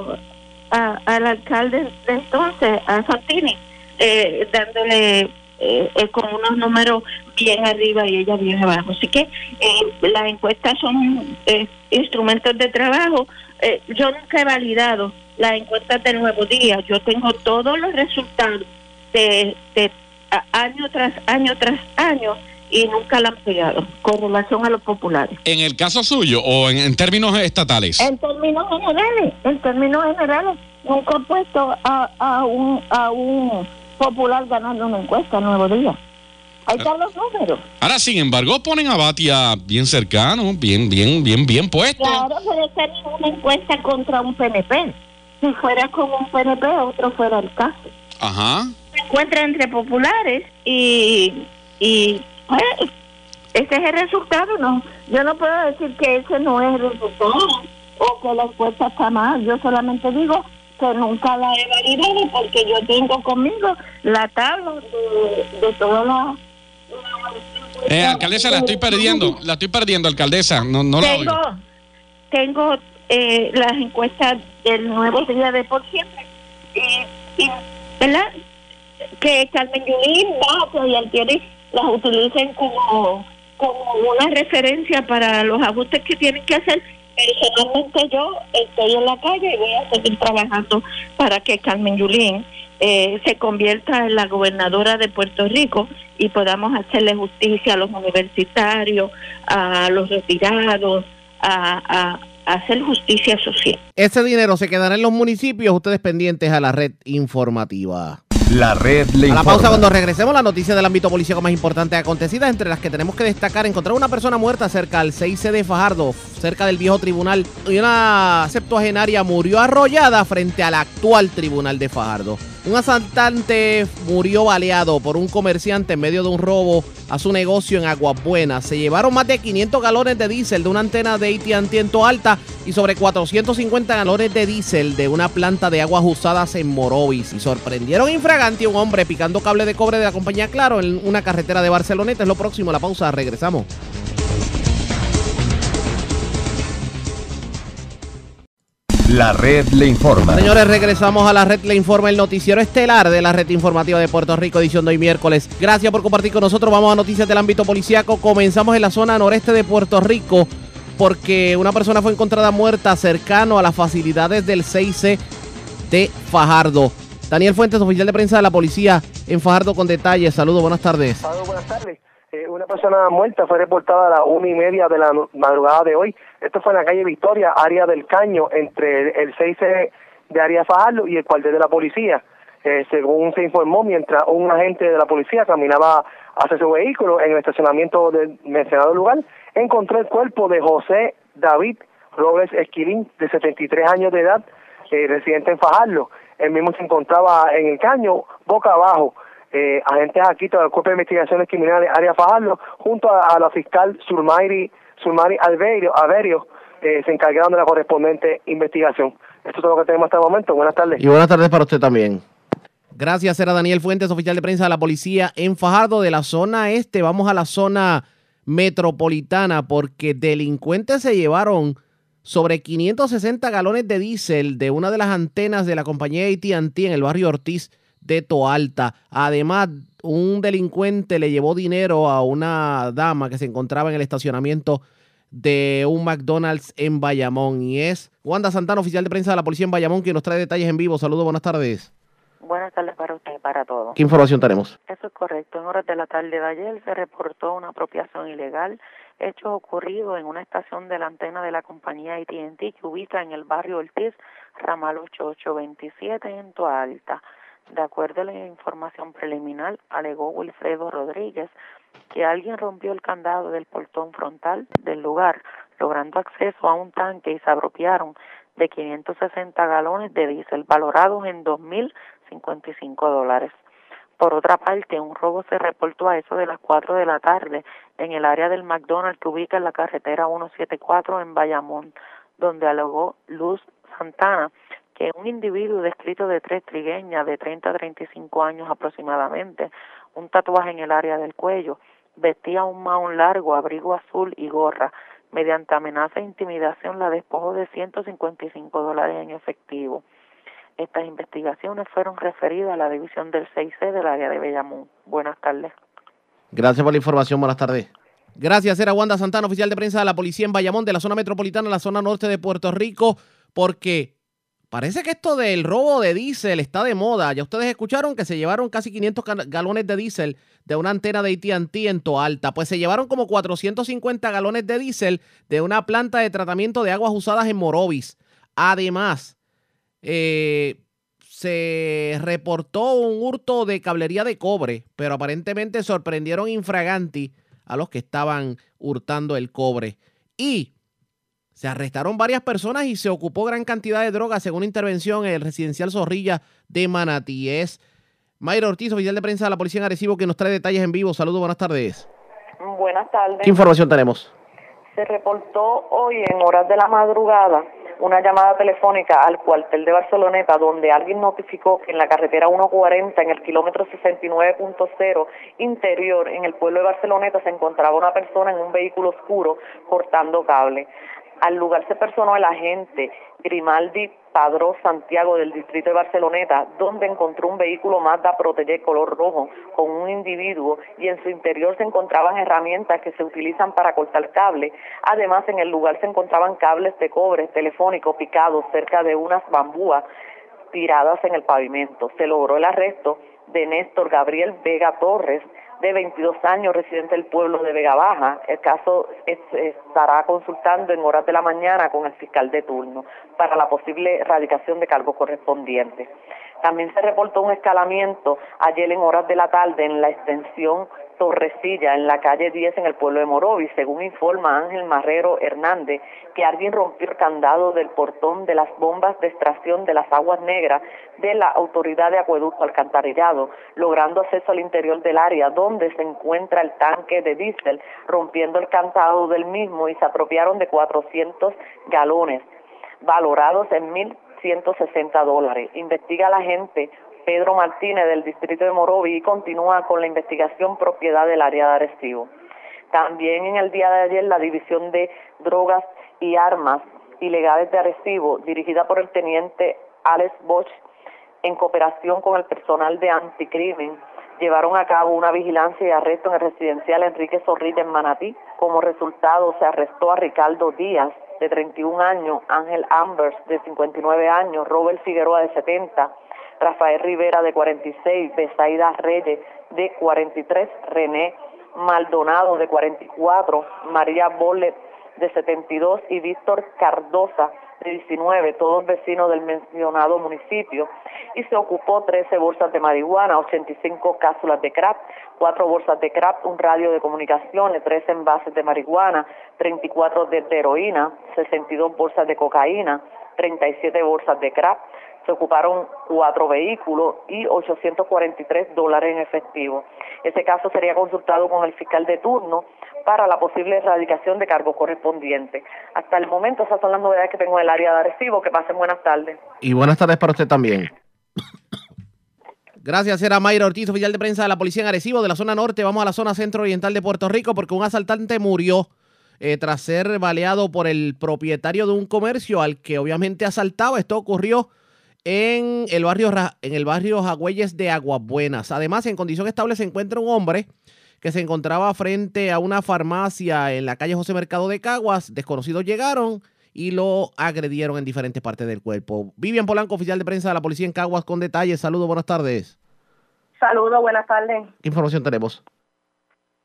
a- al alcalde de entonces, a Santini, eh, dándole eh, eh, con unos números bien arriba y ella bien abajo. Así que eh, las encuestas son eh, instrumentos de trabajo. Yo nunca he validado las encuestas del Nuevo Día. Yo tengo todos los resultados de, año tras año tras año y nunca la han pegado con relación a los populares. En el caso suyo o en, en términos estatales. En términos generales, en términos generales, nunca he puesto a, a un a un popular ganando una encuesta Nuevo Día. Ahí están los números. Ahora, sin embargo, ponen a Batia bien cercano, bien, bien, bien, bien puesto. Claro, pero esta no es una encuesta contra un PNP. Si fuera con un PNP, otro fuera el caso. Ajá. Se encuentra entre populares y, y pues, ese es el resultado. no Yo no puedo decir que ese no es el resultado o que la encuesta está mal. Yo solamente digo que nunca la he validado porque yo tengo conmigo la tabla de, de todas las... Eh, alcaldesa, la estoy perdiendo, la estoy perdiendo, alcaldesa. No, no la tengo oigo. tengo eh, las encuestas del nuevo día de por siempre y, y, verdad que Carmen Yulín Bato y Altieri las utilicen como como una referencia para los ajustes que tienen que hacer personalmente yo estoy en la calle y voy a seguir trabajando para que Carmen Yulín eh, se convierta en la gobernadora de Puerto Rico y podamos hacerle justicia a los universitarios, a los retirados, a, a- hacer justicia social. Ese dinero se quedará en los municipios, ustedes pendientes a la red informativa. La red le A la pausa cuando regresemos, la noticia del ámbito policíaco más importante acontecida, entre las que tenemos que destacar, encontrar una persona muerta cerca al 6C de Fajardo, cerca del viejo tribunal, y una septuagenaria murió arrollada frente al actual tribunal de Fajardo. Un asaltante murió baleado por un comerciante en medio de un robo a su negocio en Aguas Buenas. Se llevaron más de 500 galones de diésel de una antena de AT&T en Toalta y sobre 450 galones de diésel de una planta de aguas usadas en Morovis. Y sorprendieron infragante a un hombre picando cable de cobre de la compañía Claro en una carretera de Barceloneta. Es lo próximo, la pausa, regresamos. La red le informa. Señores, regresamos a la red Le Informa, el noticiero estelar de la red informativa de Puerto Rico, edición de hoy miércoles. Gracias por compartir con nosotros. Vamos a noticias del ámbito policiaco. Comenzamos en la zona noreste de Puerto Rico porque una persona fue encontrada muerta cercano a las facilidades del 6C de Fajardo. Daniel Fuentes, oficial de prensa de la policía en Fajardo con detalles. Saludos, buenas tardes. Saludos, buenas tardes. Eh, una persona muerta fue reportada a las una y media de la madrugada de hoy. Esto fue en la calle Victoria, área del Caño, entre el 6 de área Fajardo y el cuartel de la policía. Eh, según se informó, mientras un agente de la policía caminaba hacia su vehículo en el estacionamiento del mencionado lugar, encontró el cuerpo de José David Robles Esquilín, de 73 años de edad, eh, residente en Fajardo. Él mismo se encontraba en el caño, boca abajo. Eh, agentes aquí del Cuerpo de Investigaciones Criminales, área Fajardo, junto a, a la fiscal Surmairi, Surmairi Alberio, Averio, eh, se encargaron de la correspondiente investigación. Esto es todo lo que tenemos hasta el momento. Buenas tardes. Y buenas tardes para usted también. Gracias, era Daniel Fuentes, oficial de prensa de la policía en Fajardo, de la zona este. Vamos a la zona metropolitana porque delincuentes se llevaron sobre 560 galones de diésel de una de las antenas de la compañía AT&T en el barrio Ortiz de Toalta. Además, un delincuente le llevó dinero a una dama que se encontraba en el estacionamiento de un McDonald's en Bayamón. Y es Wanda Santana, oficial de prensa de la policía en Bayamón, quien nos trae detalles en vivo. Saludos, buenas tardes. Buenas tardes para usted y para todos. ¿Qué información tenemos? Eso es correcto. En horas de la tarde de ayer se reportó una apropiación ilegal, hecho ocurrido en una estación de la antena de la compañía AT&T que ubica en el barrio Ortiz, ramal 8827 en Toa Alta. De acuerdo a la información preliminar, alegó Wilfredo Rodríguez que alguien rompió el candado del portón frontal del lugar, logrando acceso a un tanque y se apropiaron de 560 galones de diésel valorados en 2.055 dólares. Por otra parte, un robo se reportó a eso de las 4 de la tarde en el área del McDonald's que ubica en la carretera 174 en Bayamón, donde alegó Luz Santana que un individuo descrito de tres trigueñas de 30 a 35 años aproximadamente, un tatuaje en el área del cuello, vestía un maón largo, abrigo azul y gorra, mediante amenaza e intimidación la despojó de 155 dólares en efectivo. Estas investigaciones fueron referidas a la división del 6C del área de Bellamón. Buenas tardes. Gracias por la información. Buenas tardes. Gracias, era Wanda Santana, oficial de prensa de la policía en Bayamón, de la zona metropolitana, la zona norte de Puerto Rico, porque parece que esto del robo de diésel está de moda. Ya ustedes escucharon que se llevaron casi 500 galones de diésel de una antena de AT&T en Toalta. Pues se llevaron como 450 galones de diésel de una planta de tratamiento de aguas usadas en Morovis. Además, eh, se reportó un hurto de cablería de cobre, pero aparentemente sorprendieron infraganti a los que estaban hurtando el cobre. Y se arrestaron varias personas y se ocupó gran cantidad de drogas según intervención en el residencial Zorrilla de Manatí. Es Mayra Ortiz, oficial de prensa de la Policía en Arecibo, que nos trae detalles en vivo. Saludos, buenas tardes. Buenas tardes. ¿Qué información tenemos? Se reportó hoy en horas de la madrugada una llamada telefónica al cuartel de Barceloneta donde alguien notificó que en la carretera 140 en el kilómetro 69.0 interior en el pueblo de Barceloneta se encontraba una persona en un vehículo oscuro cortando cable. Al lugar se personó el agente Grimaldi Padró Santiago del distrito de Barceloneta, donde encontró un vehículo Mazda Protege color rojo con un individuo y en su interior se encontraban herramientas que se utilizan para cortar cable. Además, en el lugar se encontraban cables de cobre telefónico picados cerca de unas bambúas tiradas en el pavimento. Se logró el arresto de Néstor Gabriel Vega Torres, de 22 años, residente del pueblo de Vega Baja. El caso estará consultando en horas de la mañana con el fiscal de turno para la posible erradicación de cargos correspondientes. También se reportó un escalamiento ayer en horas de la tarde en la extensión Torrecilla, en la calle 10 en el pueblo de Morovis, según informa Ángel Marrero Hernández, que alguien rompió el candado del portón de las bombas de extracción de las aguas negras de la Autoridad de Acueducto Alcantarillado, logrando acceso al interior del área donde se encuentra el tanque de diésel, rompiendo el candado del mismo y se apropiaron de 400 galones, valorados en 1.160 dólares. Investiga la gente Pedro Martínez del distrito de Morovi y continúa con la investigación propiedad del área de Arecibo. También en el día de ayer la División de Drogas y Armas Ilegales de Arecibo, dirigida por el teniente Alex Bosch, en cooperación con el personal de anticrimen, llevaron a cabo una vigilancia y arresto en el residencial Enrique Zorrilla en Manatí. Como resultado se arrestó a Ricardo Díaz, de 31 años, Ángel Ambers, de 59 años, Robert Figueroa, de 70, Rafael Rivera de 46, Besaida Reyes de 43, René Maldonado de 44, María Bolet de 72 y Víctor Cardosa de 19, todos vecinos del mencionado municipio, y se ocupó 13 bolsas de marihuana, 85 cápsulas de crack, 4 bolsas de crack, un radio de comunicaciones, 13 envases de marihuana, 34 de heroína, 62 bolsas de cocaína, 37 bolsas de crack, se ocuparon cuatro vehículos y 843 dólares en efectivo. Ese caso sería consultado con el fiscal de turno para la posible erradicación de cargos correspondientes. Hasta el momento esas son las novedades que tengo en el área de Arecibo. Que pasen buenas tardes. Y buenas tardes para usted también. Gracias, era Mayra Ortiz, oficial de prensa de la policía en Arecibo, de la zona norte. Vamos a la zona centro-oriental de Puerto Rico porque un asaltante murió eh, tras ser baleado por el propietario de un comercio al que obviamente asaltaba. Esto ocurrió en el barrio, en el barrio Jagüeyes de Aguabuenas. Además, en condición estable se encuentra un hombre que se encontraba frente a una farmacia en la calle José Mercado de Caguas. Desconocidos llegaron y lo agredieron en diferentes partes del cuerpo. Vivian Polanco, oficial de prensa de la policía en Caguas, con detalles. Saludos, buenas tardes. Saludos, buenas tardes. ¿Qué información tenemos?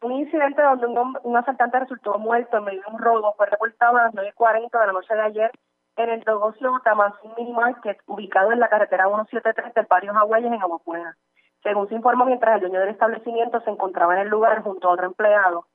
Un incidente donde un, un, asaltante resultó muerto en medio de un robo fue reportado a las 9.40 de la noche de ayer en el negocio Tamanzín Mini Market, ubicado en la carretera 173 del barrio Hawaiian en Aguapuena. Según se informó, mientras el dueño del establecimiento se encontraba en el lugar junto a otro empleado,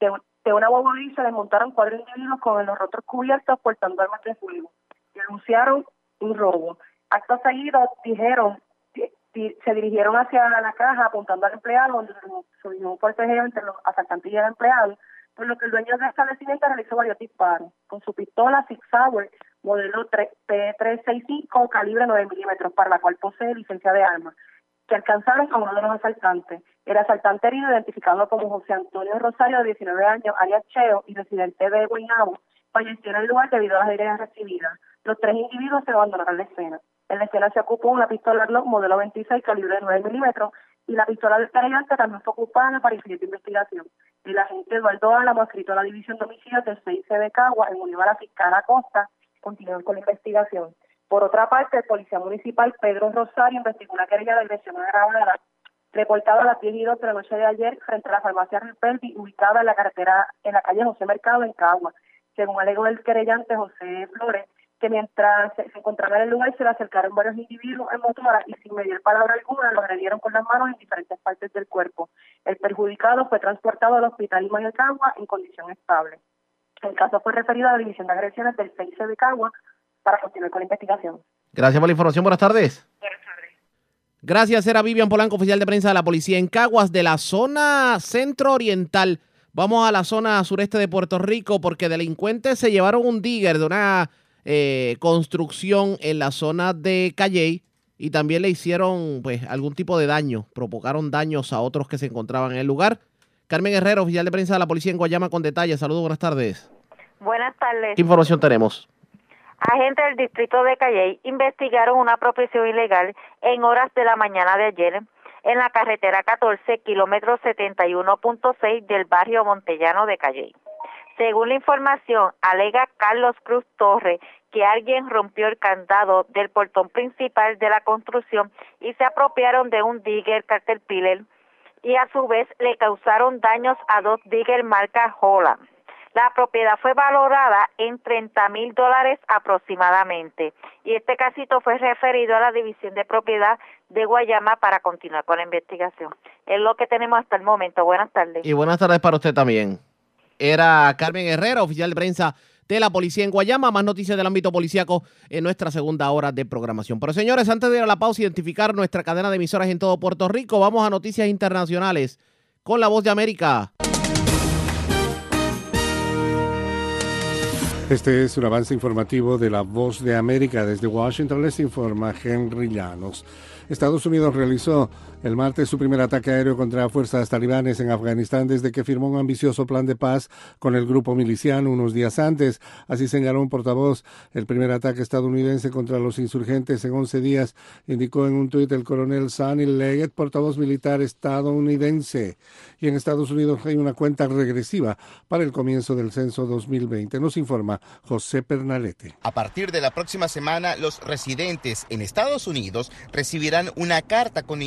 de, una guagua se desmontaron cuatro individuos con los rostros cubiertos portando armas de fuego. Denunciaron un robo. Acto seguido dijeron, se dirigieron hacia la caja apuntando al empleado, donde se un forcejeo entre los asaltantes y el empleado, por lo que el dueño del establecimiento realizó varios disparos con su pistola Six Sauer modelo P365 calibre 9 milímetros, para la cual posee licencia de armas que alcanzaron a uno de los asaltantes. El asaltante herido, identificado como José Antonio Rosario, de 19 años, alias Cheo, y residente de Guaynabo, falleció en el lugar debido a las heridas recibidas. Los tres individuos se abandonaron la escena. En la escena se ocupó una pistola Glock modelo 26 calibre 9 milímetros y la pistola del querellante también fue ocupada para iniciar investigación. El agente Eduardo Álamo, escrito a la División de Homicidios del CIC de Cagua, en unión a la fiscal Acosta, continúan con la investigación. Por otra parte, el policía municipal Pedro Rosario investigó una querella de agresión agravada reportada a las 10 y 12 de la noche de ayer frente a la farmacia Ripeldi, ubicada en la carretera, en la calle José Mercado, en Cagua. Según alegó el querellante José Flores, que mientras se, encontraba en el lugar se le acercaron varios individuos en motora y sin medir palabra alguna lo agredieron con las manos en diferentes partes del cuerpo. El perjudicado fue transportado al hospital de Cagua en condición estable. El caso fue referido a la División de Agresiones del CIC de Cagua para continuar con la investigación. Gracias por la información. Buenas tardes. Buenas tardes. Gracias, era Vivian Polanco, oficial de prensa de la policía en Caguas, de la zona centro-oriental. Vamos a la zona sureste de Puerto Rico porque delincuentes se llevaron un digger de una eh, construcción en la zona de Calley y también le hicieron pues algún tipo de daño, provocaron daños a otros que se encontraban en el lugar. Carmen Herrero, oficial de prensa de la policía en Guayama con detalles. Saludos, buenas tardes. Buenas tardes. ¿Qué información tenemos? Agentes del distrito de Calley investigaron una apropiación ilegal en horas de la mañana de ayer en la carretera 14, kilómetro 71.6 del barrio Montellano de Calley. Según la información, alega Carlos Cruz Torre que alguien rompió el candado del portón principal de la construcción y se apropiaron de un digger Caterpillar y a su vez le causaron daños a dos digger marca Holland. La propiedad fue valorada en 30 mil dólares aproximadamente y este casito fue referido a la División de Propiedad de Guayama para continuar con la investigación. Es lo que tenemos hasta el momento. Buenas tardes. Y buenas tardes para usted también. Era Carmen Herrera, oficial de prensa de la policía en Guayama. Más noticias del ámbito policíaco en nuestra segunda hora de programación. Pero señores, antes de ir a la pausa identificar nuestra cadena de emisoras en todo Puerto Rico, vamos a noticias internacionales con la voz de América. Este es un avance informativo de la Voz de América. Desde Washington les informa Henry Llanos. Estados Unidos realizó el martes su primer ataque aéreo contra fuerzas talibanes en Afganistán desde que firmó un ambicioso plan de paz con el grupo miliciano unos días antes. Así señaló un portavoz. El primer ataque estadounidense contra los insurgentes en 11 días, indicó en un tuit el coronel Sonny Leggett, portavoz militar estadounidense. Y en Estados Unidos hay una cuenta regresiva para el comienzo del censo 2020. Nos informa José Pernalete. A partir de la próxima semana, los residentes en Estados Unidos recibirán una carta con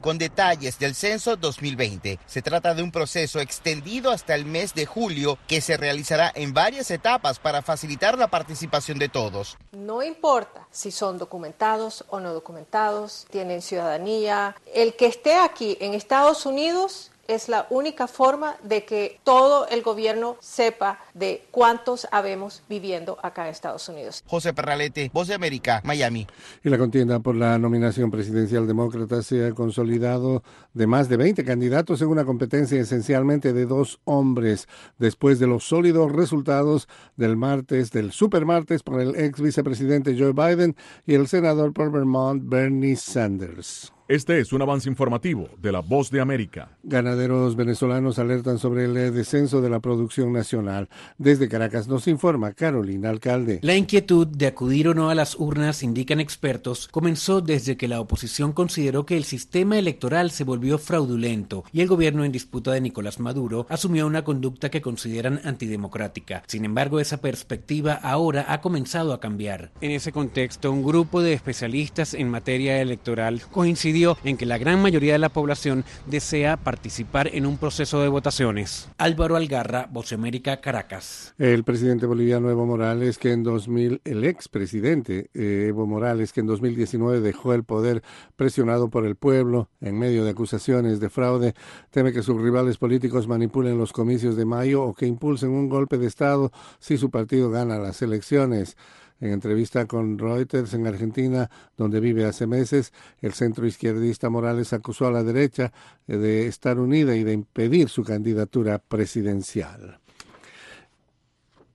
con detalles del censo 2020. Se trata de un proceso extendido hasta el mes de julio que se realizará en varias etapas para facilitar la participación de todos. No importa si son documentados o no documentados, tienen ciudadanía, el que esté aquí en Estados Unidos es la única forma de que todo el gobierno sepa de cuántos habemos viviendo acá en Estados Unidos. José Perralete, Voz de América, Miami. Y la contienda por la nominación presidencial demócrata se ha consolidado de más de 20 candidatos en una competencia esencialmente de dos hombres, después de los sólidos resultados del martes, del supermartes por el ex vicepresidente Joe Biden y el senador por Vermont Bernie Sanders. Este es un avance informativo de la Voz de América. Ganaderos venezolanos alertan sobre el eh, descenso de la producción nacional. Desde Caracas nos informa Carolina Alcalde. La inquietud de acudir o no a las urnas, indican expertos, comenzó desde que la oposición consideró que el sistema electoral se volvió fraudulento y el gobierno en disputa de Nicolás Maduro asumió una conducta que consideran antidemocrática. Sin embargo, esa perspectiva ahora ha comenzado a cambiar. En ese contexto, un grupo de especialistas en materia electoral coincidió en que la gran mayoría de la población desea participar en un proceso de votaciones. Álvaro Algarra, Voz América, Caracas. El presidente boliviano Evo Morales, que en 2000, el expresidente eh, Evo Morales, que en 2019 dejó el poder presionado por el pueblo en medio de acusaciones de fraude, teme que sus rivales políticos manipulen los comicios de mayo o que impulsen un golpe de Estado si su partido gana las elecciones. En entrevista con Reuters en Argentina, donde vive hace meses, el centro izquierdista Morales acusó a la derecha eh, de estar unida y de impedir su candidatura presidencial.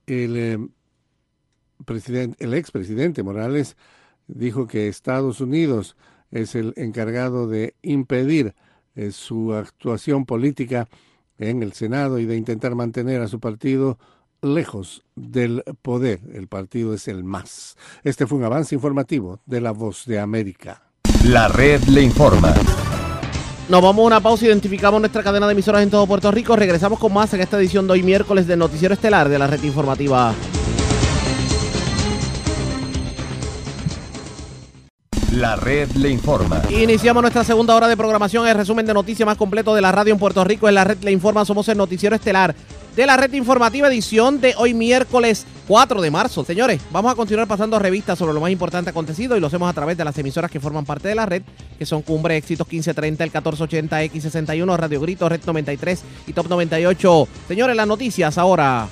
El, eh, expresidente Morales dijo que Estados Unidos es el encargado de impedir eh, su actuación política en el Senado y de intentar mantener a su partido lejos del poder. El partido es el más. Este fue un avance informativo de La Voz de América. La red le informa. Nos vamos a una pausa, identificamos nuestra cadena de emisoras en todo Puerto Rico. Regresamos con más en esta edición de hoy miércoles del Noticiero Estelar de la Red Informativa. La red le informa. Iniciamos nuestra segunda hora de programación. El resumen de noticias más completo de la radio en Puerto Rico. En la red le informa. Somos el Noticiero Estelar de la red informativa edición de hoy miércoles 4 de marzo. Señores, vamos a continuar pasando revistas sobre lo más importante acontecido y lo hacemos a través de las emisoras que forman parte de la red, que son Cumbre Éxitos 1530, el 1480, X61, Radio Grito, Red 93 y Top 98. Señores, las noticias ahora.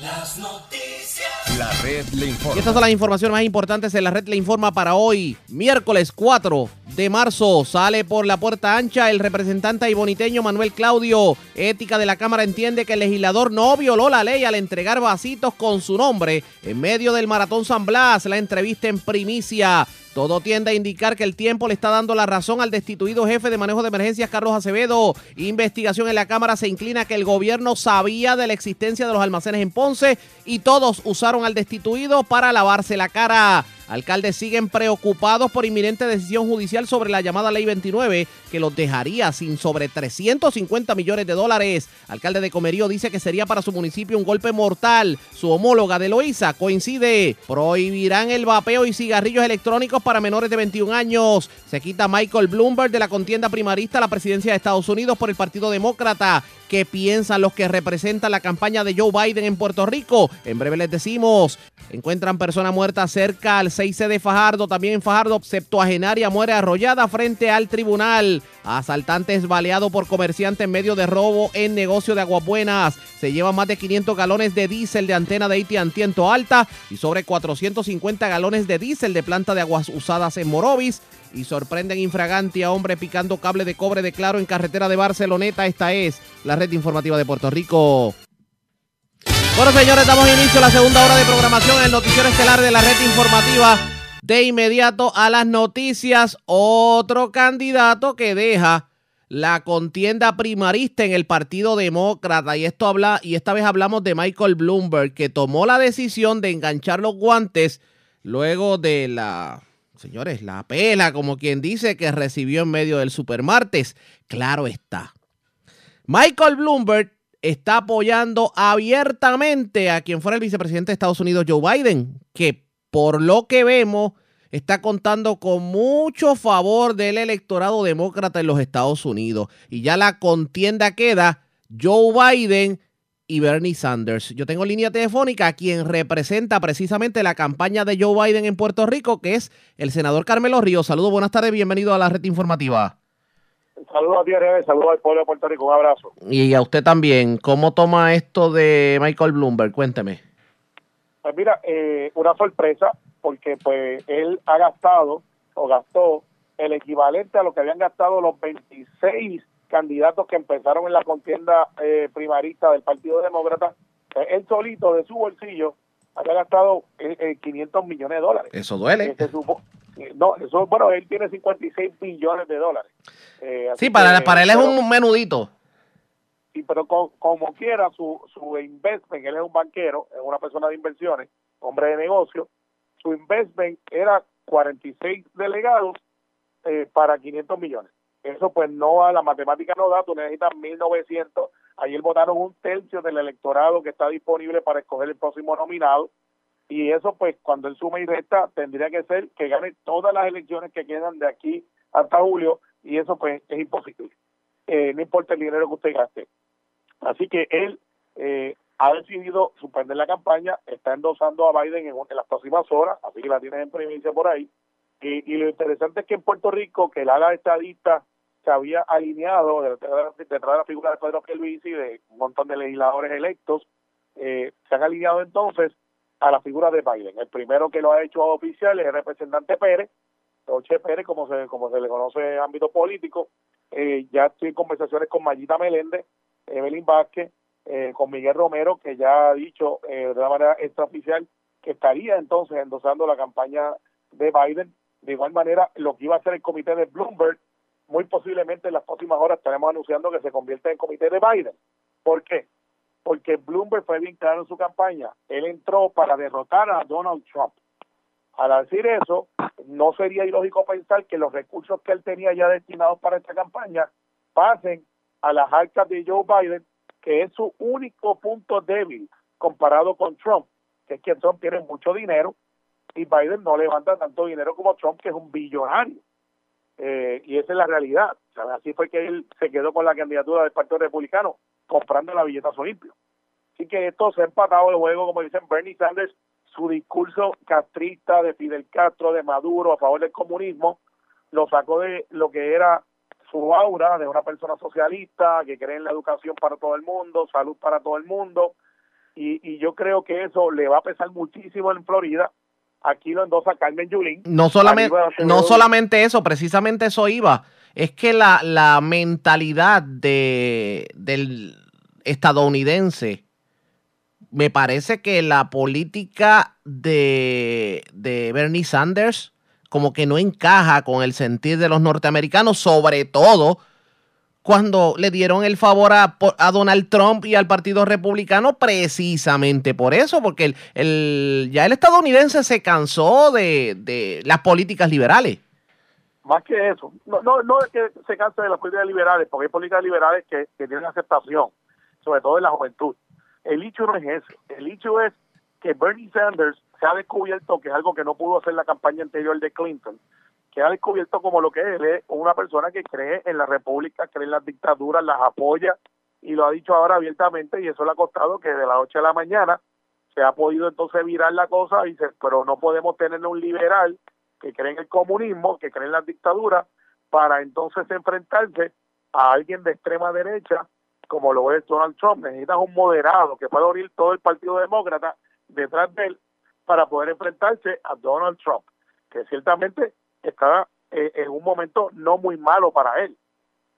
Las noticias. La red le informa. Y estas son las informaciones más importantes en la red le informa para hoy, miércoles 4 de marzo. Sale por la puerta ancha el representante iboniteño Manuel Claudio. Ética de la Cámara entiende que el legislador no violó la ley al entregar vasitos con su nombre en medio del Maratón San Blas. La entrevista en primicia. Todo tiende a indicar que el tiempo le está dando la razón al destituido jefe de manejo de emergencias, Carlos Acevedo. Investigación en la Cámara se inclina que el gobierno sabía de la existencia de los almacenes en Ponce y todos usaron al destituido para lavarse la cara. Alcaldes siguen preocupados por inminente decisión judicial sobre la llamada Ley 29 que los dejaría sin sobre 350 millones de dólares. Alcalde de Comerío dice que sería para su municipio un golpe mortal. Su homóloga de Loíza coincide. Prohibirán el vapeo y cigarrillos electrónicos para menores de 21 años. Se quita Michael Bloomberg de la contienda primarista a la presidencia de Estados Unidos por el Partido Demócrata. ¿Qué piensan los que representan la campaña de Joe Biden en Puerto Rico? En breve les decimos. Encuentran persona muerta cerca al 6C de Fajardo. También en Fajardo, septuagenaria muere arrollada frente al tribunal. Asaltantes baleado por comerciante en medio de robo en negocio de Aguabuenas. Se llevan más de 500 galones de diésel de antena de AT&T en Alta y sobre 450 galones de diésel de planta de aguas usadas en Morovis y sorprenden infraganti a hombre picando cable de cobre de claro en carretera de Barceloneta. Esta es la red informativa de Puerto Rico. Bueno, señores, damos inicio a la segunda hora de programación en el noticiero estelar de la red informativa. De inmediato a las noticias, otro candidato que deja la contienda primarista en el Partido Demócrata y esto habla y esta vez hablamos de Michael Bloomberg que tomó la decisión de enganchar los guantes luego de la señores, la pela, como quien dice, que recibió en medio del supermartes. Claro está. Michael Bloomberg está apoyando abiertamente a quien fuera el vicepresidente de Estados Unidos, Joe Biden, que por lo que vemos está contando con mucho favor del electorado demócrata en los Estados Unidos. Y ya la contienda queda Joe Biden y Bernie Sanders. Yo tengo línea telefónica a quien representa precisamente la campaña de Joe Biden en Puerto Rico, que es el senador Carmelo Ríos. Saludos, buenas tardes, bienvenido a la red informativa. Saludos a ti, Ariel, saludos al pueblo de Puerto Rico, un abrazo. Y a usted también. ¿Cómo toma esto de Michael Bloomberg? Cuénteme. Pues mira, eh, una sorpresa, porque pues él ha gastado o gastó el equivalente a lo que habían gastado los 26 candidatos que empezaron en la contienda eh, primarista del Partido Demócrata, eh, él solito de su bolsillo había gastado eh, 500 millones de dólares. Eso duele. Eh, no, eso, bueno, él tiene 56 billones de dólares. Eh, Sí, para, que- para él es pero- un menudito. Sí, pero co- como quiera, su, su investment, él es un banquero, es una persona de inversiones, hombre de negocio, su investment era 46 delegados eh, para 500 millones. Eso pues no, a la matemática no da, tú necesitas 1900. Ayer votaron un tercio del electorado que está disponible para escoger el próximo nominado. Y eso pues cuando él suma y resta tendría que ser que gane todas las elecciones que quedan de aquí hasta julio y eso pues es imposible. Eh, no importa el dinero que usted gaste. Así que él eh, ha decidido suspender la campaña, está endosando a Biden en, en las próximas horas, así que la tienes en primicia por ahí. Y, y lo interesante es que en Puerto Rico, que el ala estadista se había alineado detrás de, la figura de Pedro Pierluisi y de un montón de legisladores electos, eh, se han alineado entonces a la figura de Biden. El primero que lo ha hecho oficial es el representante Pérez, Roche Pérez, como se, como se le conoce en ámbito político. Eh, ya estoy en conversaciones con Mayita Meléndez, Evelyn Vázquez, eh, con Miguel Romero, que ya ha dicho eh, de una manera extraoficial que estaría entonces endosando la campaña de Biden. De igual manera, lo que iba a ser el comité de Bloomberg, muy posiblemente en las próximas horas estaremos anunciando que se convierte en comité de Biden. ¿Por qué? Porque Bloomberg fue bien claro en su campaña. Él entró para derrotar a Donald Trump. Al decir eso, no sería ilógico pensar que los recursos que él tenía ya destinados para esta campaña pasen a las arcas de Joe Biden, que es su único punto débil comparado con Trump, que es que Trump tiene mucho dinero y Biden no levanta tanto dinero como Trump, que es un billonario. Eh, y esa es la realidad. Así fue que él se quedó con la candidatura del Partido Republicano, comprando la billetazo limpio. Así que esto se ha empatado el juego, como dicen Bernie Sanders, su discurso castrista de Fidel Castro, de Maduro, a favor del comunismo, lo sacó de lo que era su aura de una persona socialista que cree en la educación para todo el mundo, salud para todo el mundo, y yo creo que eso le va a pesar muchísimo en Florida. Aquí lo endosa Carmen Yulín. No solamente, no solamente eso, precisamente eso iba. Es que la, la mentalidad de, del estadounidense, me parece que la política de, de Bernie Sanders como que no encaja con el sentir de los norteamericanos, sobre todo cuando le dieron el favor a, a Donald Trump y al Partido Republicano precisamente por eso, porque el, el- ya el estadounidense se cansó de, de las políticas liberales. más que eso, no, no, es que se canse de las políticas liberales, porque hay políticas liberales que, que tienen aceptación, sobre todo en la juventud. El hecho no es ese, el hecho es que Bernie Sanders se ha descubierto que es algo que no pudo hacer la campaña anterior de Clinton, que ha descubierto como lo que es, es una persona que cree en la república, cree en las dictaduras, las apoya y lo ha dicho ahora abiertamente y eso le ha costado que de la noche a la mañana se ha podido entonces virar la cosa y dice, pero no podemos tener un liberal que cree en el comunismo, que cree en las dictaduras, para entonces enfrentarse a alguien de extrema derecha como lo es Donald Trump. Necesitas un moderado que pueda unir todo el Partido Demócrata detrás de él para poder enfrentarse a Donald Trump, que ciertamente está eh, en un momento no muy malo para él.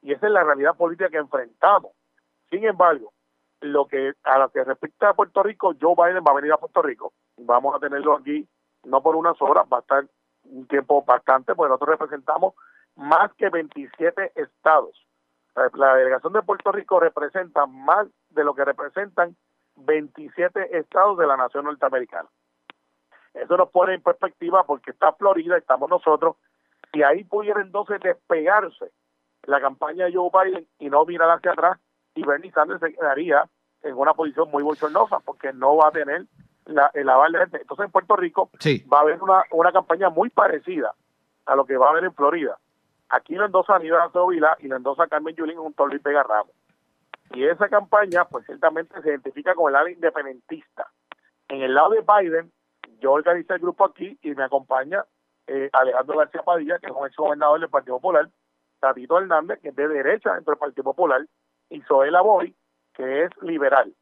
Y esa es la realidad política que enfrentamos. Sin embargo, lo que a lo que respecta a Puerto Rico, Joe Biden va a venir a Puerto Rico. Vamos a tenerlo aquí, no por unas horas, va a estar un tiempo bastante, porque nosotros representamos más que 27 estados. La, delegación de Puerto Rico representa más de lo que representan 27 estados de la nación norteamericana. Eso nos pone en perspectiva porque está Florida, estamos nosotros, y ahí pudiera entonces despegarse la campaña de Joe Biden y no mirar hacia atrás y Bernie Sanders se quedaría en una posición muy bochornosa porque no va a tener la, el aval de gente. Entonces en Puerto Rico Sí. va a haber una, una campaña muy parecida a lo que va a haber en Florida. Aquí lo endosa Aníbal Acevedo Vilá y lo endosa Carmen Yulín junto a Luis Vega Ramos. Y esa campaña, pues ciertamente se identifica con el ala independentista. En el lado de Biden, yo organizé el grupo aquí y me acompaña eh, Alejandro García Padilla, que es un ex gobernador del Partido Popular, Tatito Hernández, que es de derecha dentro del Partido Popular, y Zoela Boy, que es liberal.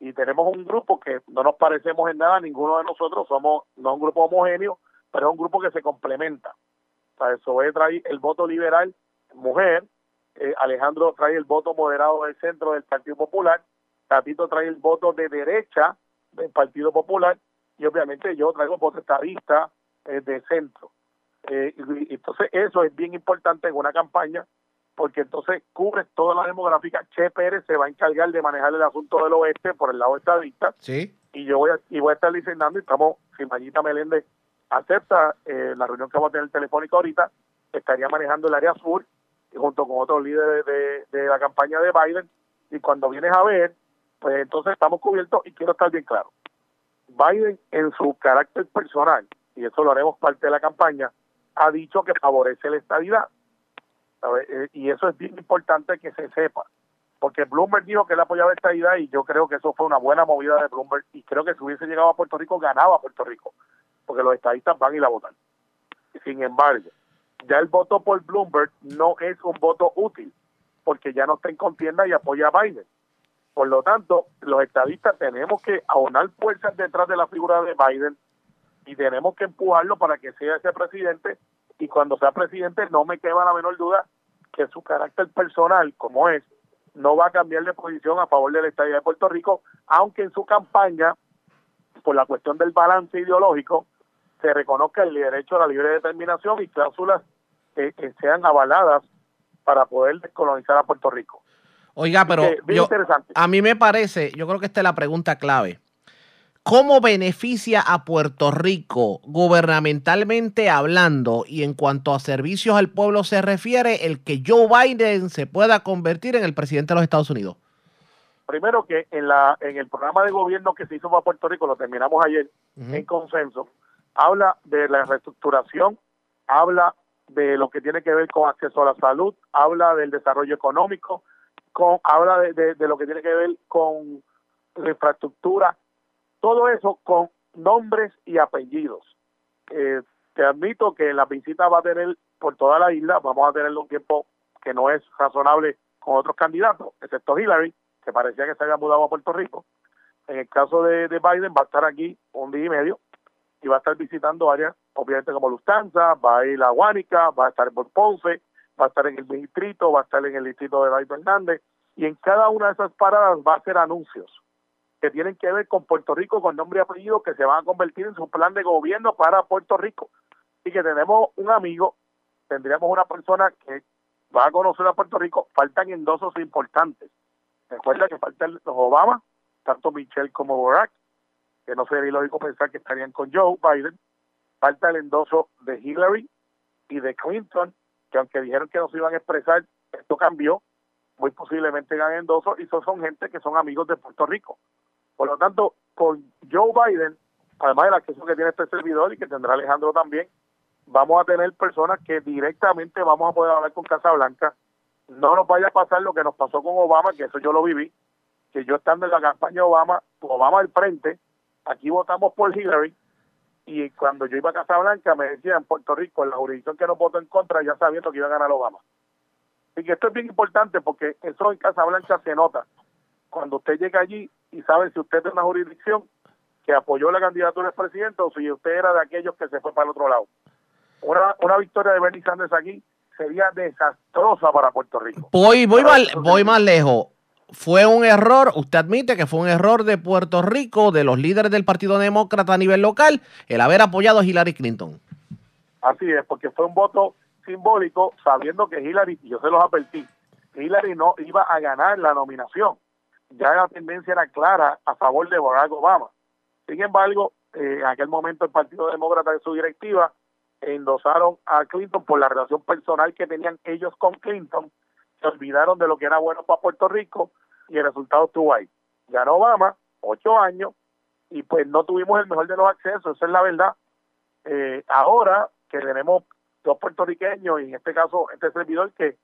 Y tenemos un grupo que no nos parecemos en nada, ninguno de nosotros somos, no un grupo homogéneo, pero es un grupo que se complementa. O sea, trae el voto liberal, mujer, eh, Alejandro trae el voto moderado del centro del Partido Popular, Tatito trae el voto de derecha del Partido Popular y obviamente yo traigo voto estadista eh, de centro. Eh, y, entonces eso es bien importante en una campaña porque entonces cubre toda la demográfica. Che Pérez se va a encargar de manejar el asunto del oeste por el lado estadista. Sí. Y yo voy a, y voy a estar diseñando y estamos, si Mayita Meléndez acepta eh, la reunión que vamos a tener telefónica ahorita, estaría manejando el área sur junto con otros líderes de, de la campaña de Biden. Y cuando vienes a ver, pues entonces estamos cubiertos y quiero estar bien claro. Biden en su carácter personal, y eso lo haremos parte de la campaña, ha dicho que favorece la estabilidad. Eh, y eso es bien importante que se sepa. Porque Bloomberg dijo que él apoyaba esta idea y yo creo que eso fue una buena movida de Bloomberg y creo que si hubiese llegado a Puerto Rico ganaba Puerto Rico, porque los estadistas van y la votan. Sin embargo, ya el voto por Bloomberg no es un voto útil, porque ya no está en contienda y apoya a Biden. Por lo tanto, los estadistas tenemos que aunar fuerzas detrás de la figura de Biden y tenemos que empujarlo para que sea ese presidente y cuando sea presidente no me queda la menor duda que su carácter personal, como es, no va a cambiar de posición a favor de la estadía de Puerto Rico, aunque en su campaña, por la cuestión del balance ideológico, se reconozca el derecho a la libre determinación y cláusulas que sean avaladas para poder descolonizar a Puerto Rico. Oiga, pero a mí me parece, yo creo que esta es la pregunta clave. ¿Cómo beneficia a Puerto Rico gubernamentalmente hablando y en cuanto a servicios al pueblo se refiere el que Joe Biden se pueda convertir en el presidente de los Estados Unidos? Primero que en la en el programa de gobierno que se hizo para Puerto Rico, lo terminamos ayer en consenso, habla de la reestructuración, habla de lo que tiene que ver con acceso a la salud, habla del desarrollo económico, con, habla de, de, lo que tiene que ver con la infraestructura, todo eso con nombres y apellidos. Eh, te admito que la visita va a tener por toda la isla, vamos a tener un tiempo que no es razonable con otros candidatos, excepto Hillary, que parecía que se había mudado a Puerto Rico. En el caso de, de Biden va a estar aquí un día y medio y va a estar visitando áreas, obviamente como Lustanza, va a ir a Guánica, va a estar en Ponce, va a estar en el distrito, va a estar en el distrito de David Hernández, y en cada una de esas paradas va a hacer anuncios que tienen que ver con Puerto Rico, con nombre y apellido, que se van a convertir en su plan de gobierno para Puerto Rico. Y que tenemos un amigo, tendríamos una persona que va a conocer a Puerto Rico, faltan endosos importantes. Recuerda que faltan los Obama, tanto Michelle como Barack, que no sería lógico pensar que estarían con Joe Biden. Falta el endoso de Hillary y de Clinton, que aunque dijeron que no se iban a expresar, esto cambió, muy posiblemente ganen endoso, y son gente que son amigos de Puerto Rico. Por lo tanto, con Joe Biden, además del acceso que tiene este servidor y que tendrá Alejandro también, vamos a tener personas que directamente vamos a poder hablar con Casa Blanca. No nos vaya a pasar lo que nos pasó con Obama, que eso yo lo viví, que yo estando en la campaña de Obama, Obama al frente, aquí votamos por Hillary, y cuando yo iba a Casa Blanca me decían en Puerto Rico, en la jurisdicción que no votó en contra, ya sabiendo que iba a ganar Obama. Y que esto es bien importante porque eso en Casa Blanca se nota. Cuando usted llega allí y sabe si usted es de una jurisdicción que apoyó la candidatura del presidente o si usted era de aquellos que se fue para el otro lado. Una, una victoria de Bernie Sanders aquí sería desastrosa para Puerto Rico. Voy, voy, voy más lejos. Fue un error, usted admite que fue un error de Puerto Rico, de los líderes del Partido Demócrata a nivel local, el haber apoyado a Hillary Clinton. Así es, porque fue un voto simbólico, sabiendo que Hillary, yo se los advertí, Hillary no iba a ganar la nominación. Ya la tendencia era clara a favor de Barack Obama. Sin embargo, eh, en aquel momento el Partido Demócrata en su directiva endosaron a Clinton por la relación personal que tenían ellos con Clinton, se olvidaron de lo que era bueno para Puerto Rico y el resultado estuvo ahí. Ganó Obama, ocho años, y pues no tuvimos el mejor de los accesos, esa es la verdad. Eh, ahora que tenemos dos puertorriqueños, y en este caso este servidor que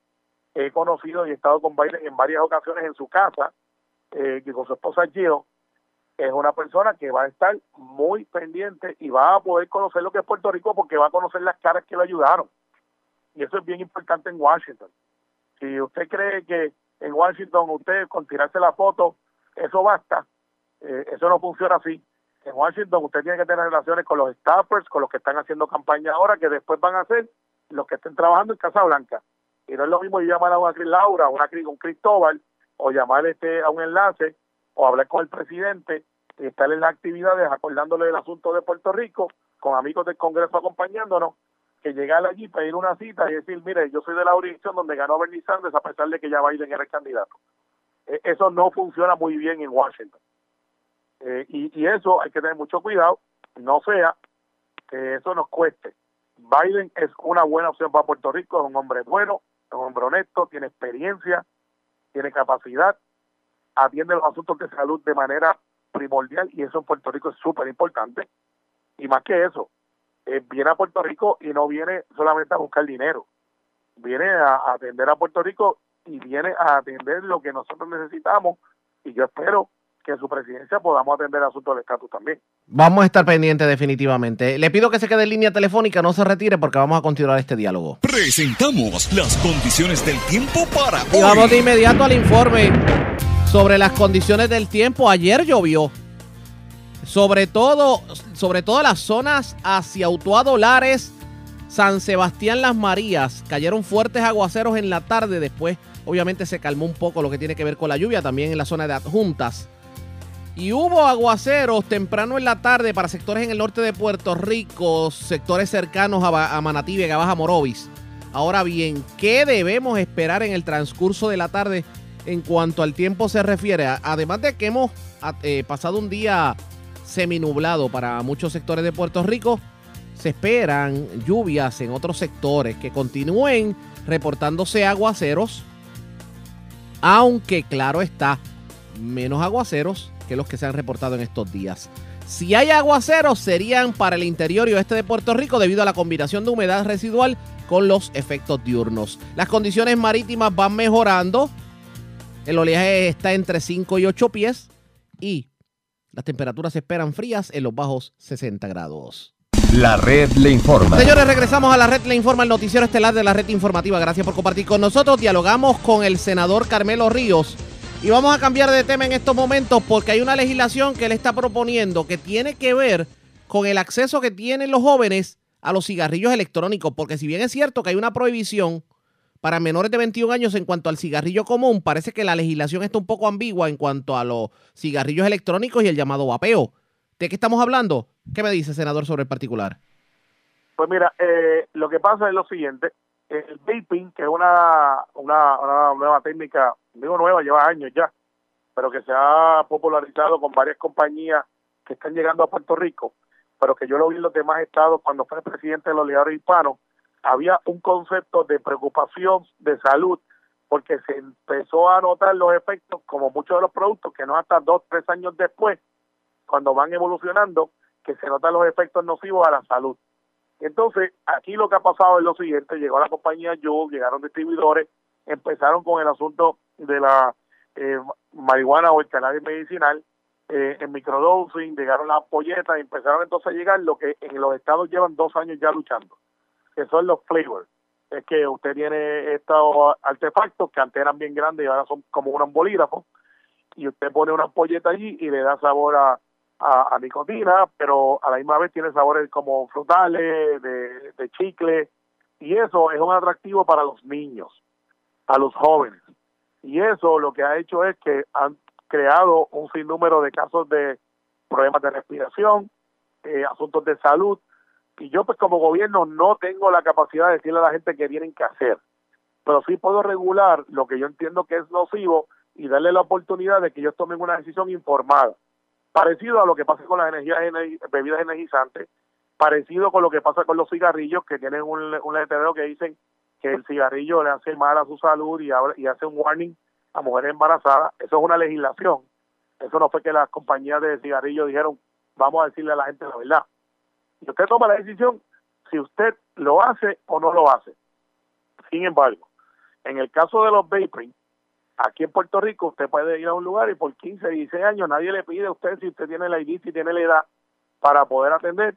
he conocido y he estado con Biden en varias ocasiones en su casa, eh, que con su esposa Gio, es una persona que va a estar muy pendiente y va a poder conocer lo que es Puerto Rico porque va a conocer las caras que lo ayudaron. Y eso es bien importante en Washington. Si usted cree que en Washington usted con tirarse la foto, eso basta, eh, eso no funciona así. En Washington usted tiene que tener relaciones con los staffers, con los que están haciendo campaña ahora, que después van a ser los que estén trabajando en Casa Blanca. Y no es lo mismo llamar a una Laura, una, un Cristóbal, o llamar este a un enlace, o hablar con el presidente, y estar en las actividades acordándole del asunto de Puerto Rico, con amigos del Congreso acompañándonos, llegar allí, pedir una cita y decir, mire, yo soy de la jurisdicción donde ganó Bernie Sanders a pesar de que ya Biden era el candidato. E, eso no funciona muy bien en Washington. Eh, y, y eso hay que tener mucho cuidado, no sea que eso nos cueste. Biden es una buena opción para Puerto Rico, es un hombre bueno, es un hombre honesto, tiene experiencia, tiene capacidad, atiende los asuntos de salud de manera primordial y eso en Puerto Rico es súper importante. Y más que eso, eh, viene a Puerto Rico y no viene solamente a buscar dinero, viene a, atender a Puerto Rico y viene a atender lo que nosotros necesitamos y yo espero que en su presidencia podamos atender el asunto del estatus también. Vamos a estar pendientes definitivamente. Le pido que se quede en línea telefónica, no se retire porque vamos a continuar este diálogo. Presentamos las condiciones del tiempo para y vamos de inmediato al informe sobre las condiciones del tiempo. Ayer llovió. Sobre todo, sobre todo las zonas hacia Utuado Lares, San Sebastián Las Marías. Cayeron fuertes aguaceros en la tarde. Después, obviamente, se calmó un poco lo que tiene que ver con la lluvia. También en la zona de adjuntas. Y hubo aguaceros temprano en la tarde para sectores en el norte de Puerto Rico, sectores cercanos a, Manatí, Vega Baja, Morovis. Ahora bien, ¿qué debemos esperar en el transcurso de la tarde en cuanto al tiempo se refiere? Además de que hemos eh, pasado un día seminublado para muchos sectores de Puerto Rico, se esperan lluvias en otros sectores que continúen reportándose aguaceros, aunque claro está, menos aguaceros que los que se han reportado en estos días. Si hay aguaceros, serían para el interior y oeste de Puerto Rico debido a la combinación de humedad residual con los efectos diurnos. Las condiciones marítimas van mejorando. El oleaje está entre 5 y 8 pies y las temperaturas se esperan frías en los bajos 60 grados. La red le informa. Señores, regresamos a la red le informa, el noticiero estelar de la red informativa. Gracias por compartir con nosotros. Dialogamos con el senador Carmelo Ríos y vamos a cambiar de tema en estos momentos porque hay una legislación que él está proponiendo que tiene que ver con el acceso que tienen los jóvenes a los cigarrillos electrónicos. Porque si bien es cierto que hay una prohibición para menores de 21 años en cuanto al cigarrillo común, parece que la legislación está un poco ambigua en cuanto a los cigarrillos electrónicos y el llamado vapeo. ¿De qué estamos hablando? ¿Qué me dice, senador, sobre el particular? Pues mira, eh, lo que pasa es lo siguiente el vaping, que es una, nueva técnica, digo nueva, lleva años ya, pero que se ha popularizado con varias compañías que están llegando a Puerto Rico, pero que yo lo vi en los demás estados cuando fue presidente de los lideros hispanos, había un concepto de preocupación de salud porque se empezó a notar los efectos, como muchos de los productos, que no hasta dos, tres años después, cuando van evolucionando, que se notan los efectos nocivos a la salud. Entonces, aquí lo que ha pasado es lo siguiente, llegó la compañía Juul, llegaron distribuidores, empezaron con el asunto de la eh, marihuana o el cannabis medicinal, eh, en microdosing, llegaron las polletas empezaron entonces a llegar lo que en los estados llevan dos años ya luchando, que son los flavors. Es que usted tiene estos artefactos que antes eran bien grandes y ahora son como un bolígrafo, y usted pone una ampolleta allí y le da sabor a, a, nicotina, pero a la misma vez tiene sabores como frutales, de, de chicle, y eso es un atractivo para los niños, a los jóvenes. Y eso lo que ha hecho es que han creado un sinnúmero de casos de problemas de respiración, eh, asuntos de salud, y yo pues como gobierno no tengo la capacidad de decirle a la gente que tienen que hacer, pero sí puedo regular lo que yo entiendo que es nocivo y darle la oportunidad de que ellos tomen una decisión informada parecido a lo que pasa con las energías bebidas energizantes, parecido con lo que pasa con los cigarrillos que tienen un, un letrero que dicen que el cigarrillo le hace mal a su salud y, y hace un warning a mujeres embarazadas. Eso es una legislación. Eso no fue que las compañías de cigarrillos dijeron, vamos a decirle a la gente la verdad. Y usted toma la decisión si usted lo hace o no lo hace. Sin embargo, en el caso de los vaping, Aquí en Puerto Rico usted puede ir a un lugar y por 15, 16 años nadie le pide a usted si usted tiene la ID, si tiene la edad para poder atender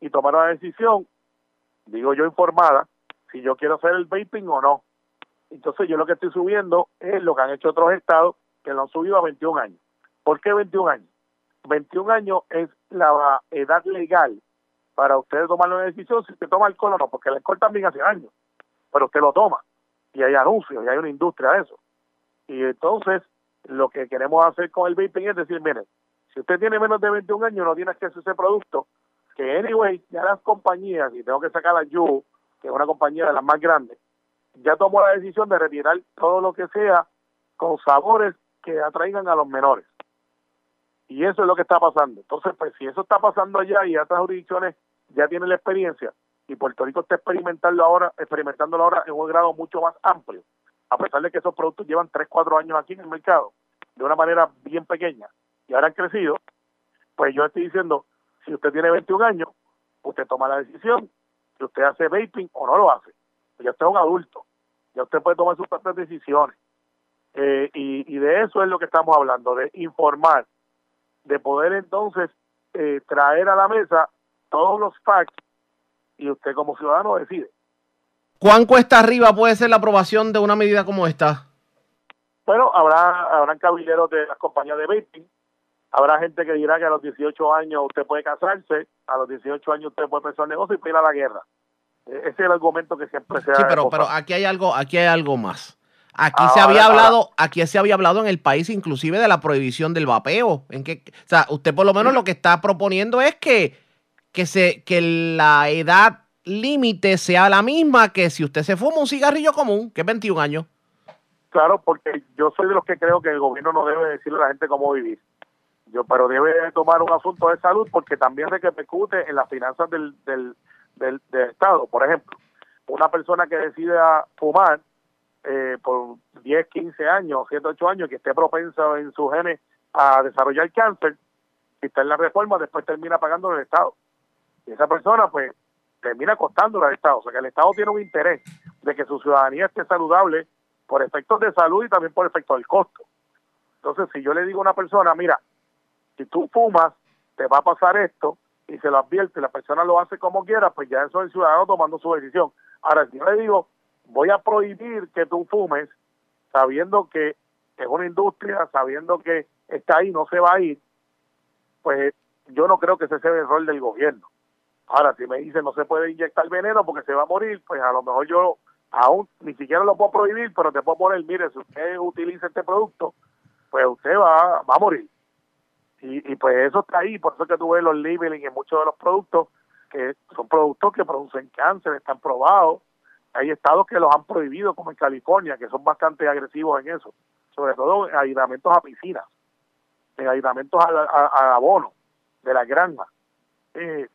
y tomar una decisión, digo yo informada, si yo quiero hacer el vaping o no. Entonces yo lo que estoy subiendo es lo que han hecho otros estados que lo han subido a 21 años. ¿Por qué 21 años? 21 años es la edad legal para usted tomar una decisión si usted toma alcohol o no, porque el alcohol también hace años, pero usted lo toma y hay anuncios y hay una industria de eso. Y entonces, lo que queremos hacer con el vaping es decir, miren, si usted tiene menos de 21 años, no tiene acceso a ese producto, que anyway, ya las compañías, y tengo que sacar a yo que es una compañía de las más grandes, ya tomó la decisión de retirar todo lo que sea con sabores que atraigan a los menores. Y eso es lo que está pasando. Entonces, pues si eso está pasando allá y otras jurisdicciones ya tienen la experiencia y Puerto Rico está experimentando ahora, experimentándolo ahora en un grado mucho más amplio, a pesar de que esos productos llevan 3, 4 años aquí en el mercado, de una manera bien pequeña, y ahora han crecido, pues yo estoy diciendo, si usted tiene 21 años, usted toma la decisión si usted hace vaping o no lo hace. Ya usted es un adulto, ya usted puede tomar sus propias decisiones. Eh, y de eso es lo que estamos hablando, de informar, de poder entonces eh, traer a la mesa todos los facts y usted como ciudadano decide. ¿Cuán cuesta arriba puede ser la aprobación de una medida como esta? Bueno, habrá habrán caballeros de las compañías de vaping, habrá gente que dirá que a los 18 años usted puede casarse, a los 18 años usted puede empezar un negocio y ir a la guerra. E, ese es el argumento que siempre se Sí, pero, pero aquí hay algo, aquí hay algo más. Aquí se había hablado, aquí se había hablado en el país inclusive de la prohibición del vapeo. En que, o sea, usted por lo menos lo que está proponiendo es que, que se, que la edad límite sea la misma que si usted se fuma un cigarrillo común, que es 21 años. Claro, porque yo soy de los que creo que el gobierno no debe decirle a la gente cómo vivir. Yo, pero debe tomar un asunto de salud porque también repercute en las finanzas del, del, del, del Estado. Por ejemplo, una persona que decida fumar eh, por 10, 15 años, 7, 8 años, que esté propensa en su genes a desarrollar cáncer, si está en la reforma, después termina pagando el Estado. Y esa persona, pues, termina costándole al Estado. O sea, que el Estado tiene un interés de que su ciudadanía esté saludable por efectos de salud y también por efectos del costo. Entonces, si yo le digo a una persona, mira, si tú fumas, te va a pasar esto, y se lo advierte, la persona lo hace como quiera, pues ya eso es el ciudadano tomando su decisión. Ahora, si yo le digo, voy a prohibir que tú fumes, sabiendo que es una industria, sabiendo que está ahí, no se va a ir, pues yo no creo que ese sea el rol del gobierno. Ahora, si me dicen no se puede inyectar veneno porque se va a morir, pues a lo mejor yo aún ni siquiera lo puedo prohibir, pero te puedo poner, mire, si usted utiliza este producto, pues usted va, va a morir. Y, pues eso está ahí, por eso que tú ves los labeling en muchos de los productos, que son productos que producen cáncer, están probados. Hay estados que los han prohibido, como en California, que son bastante agresivos en eso, sobre todo en aislamientos a piscinas, en aislamientos a, a, abono de la granja, eh,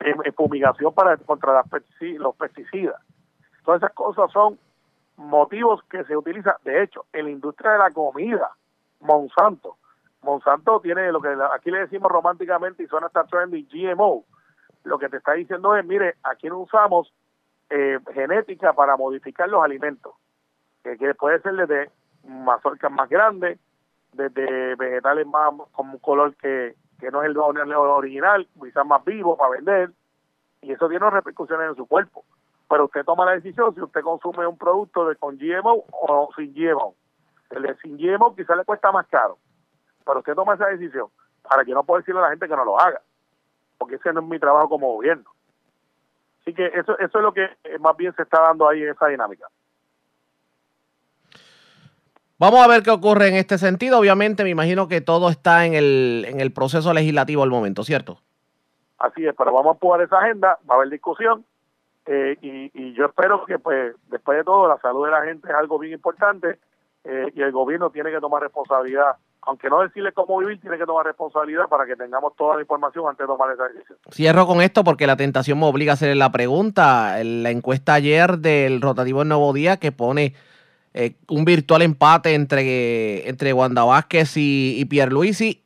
en, fumigación para contra los pesticidas. Todas esas cosas son motivos que se utilizan, de hecho, en la industria de la comida, Monsanto. Monsanto tiene lo que aquí le decimos románticamente y suena hasta trendy, GMO. Lo que te está diciendo es, mire, aquí no usamos eh, genética para modificar los alimentos, que, puede ser desde mazorcas más grandes, desde vegetales más con un color que, que no es el original, quizás más vivo para vender, y eso tiene repercusiones en su cuerpo. Pero usted toma la decisión si usted consume un producto de con GMO o sin GMO. El de sin GMO quizás le cuesta más caro, pero usted toma esa decisión. Ahora, yo no puedo decirle a la gente que no lo haga, porque ese no es mi trabajo como gobierno. Así que eso, eso es lo que eh, más bien se está dando ahí en esa dinámica. Vamos a ver qué ocurre en este sentido. Obviamente, me imagino que todo está en el, en el proceso legislativo al momento, ¿cierto? Así es, pero vamos a empujar esa agenda, va a haber discusión eh, y, y yo espero que pues después de todo la salud de la gente es algo bien importante eh, y el gobierno tiene que tomar responsabilidad, aunque no decirle cómo vivir, tiene que tomar responsabilidad para que tengamos toda la información antes de tomar esa decisión. Cierro con esto porque la tentación me obliga a hacerle la pregunta. La encuesta ayer del rotativo en Nuevo Día que pone eh, un virtual empate entre, entre Wanda Vázquez y, y Pierluisi,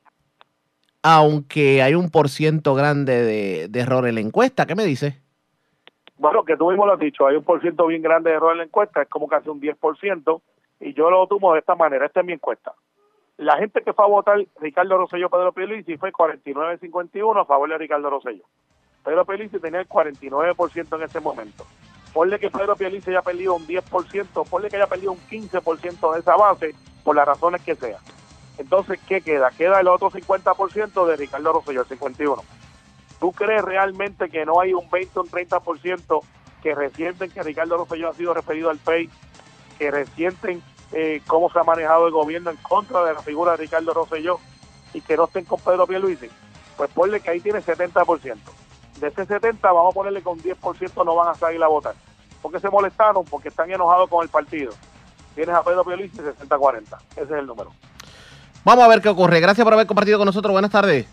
aunque hay un por ciento grande de, de error en la encuesta. ¿Qué me dice? Bueno, que tú mismo lo has dicho, hay un por ciento bien grande de error en la encuesta, es como casi un 10%, y yo lo tomo de esta manera, esta es mi encuesta. La gente que fue a votar Ricardo Rosselló, Pedro Pierluisi, fue 49-51 a favor de Ricardo Rosselló. Pedro Pierluisi tenía el 49% en ese momento. Ponle que Pedro Pierluisi haya perdido un 10%, ponle que haya perdido un 15% de esa base, por las razones que sea. Entonces, ¿qué queda? Queda el otro 50% de Ricardo Rosselló, el 51%. ¿Tú crees realmente que no hay un 20 o un 30% que resienten que Ricardo Rosselló ha sido referido al PEI, que resienten eh, cómo se ha manejado el gobierno en contra de la figura de Ricardo Rosselló y que no estén con Pedro Pierluisi? Pues ponle que ahí tiene 70%. de ese 70 vamos a ponerle con 10% no van a salir a votar. Porque se molestaron, porque están enojados con el partido. Tienes a Pedro Piolici 60-40. Ese es el número. Vamos a ver qué ocurre. Gracias por haber compartido con nosotros. Buenas tardes.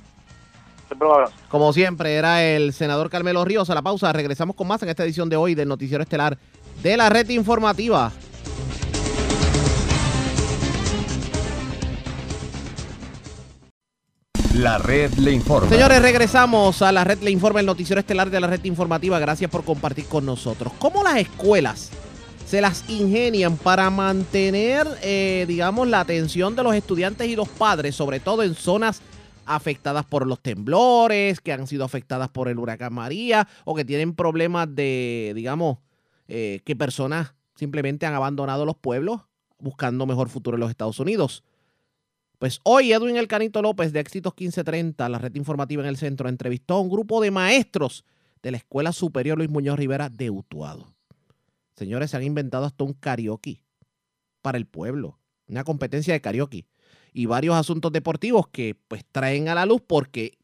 Siempre un abrazo. Como siempre, era el senador Carmelo Ríos. A la pausa, regresamos con más en esta edición de hoy del Noticiero Estelar de la Red Informativa. La red le informa. Señores, regresamos a la red Le Informa, el noticiero estelar de la red informativa. Gracias por compartir con nosotros. ¿Cómo las escuelas se las ingenian para mantener, eh, digamos, la atención de los estudiantes y los padres, sobre todo en zonas afectadas por los temblores, que han sido afectadas por el huracán María o que tienen problemas de, digamos, eh, que personas simplemente han abandonado los pueblos buscando mejor futuro en los Estados Unidos? Pues hoy Edwin El Canito López de Éxitos 1530, la red informativa en el centro, entrevistó a un grupo de maestros de la Escuela Superior Luis Muñoz Rivera de Utuado. Señores, se han inventado hasta un karaoke para el pueblo, una competencia de karaoke y varios asuntos deportivos que pues traen a la luz porque,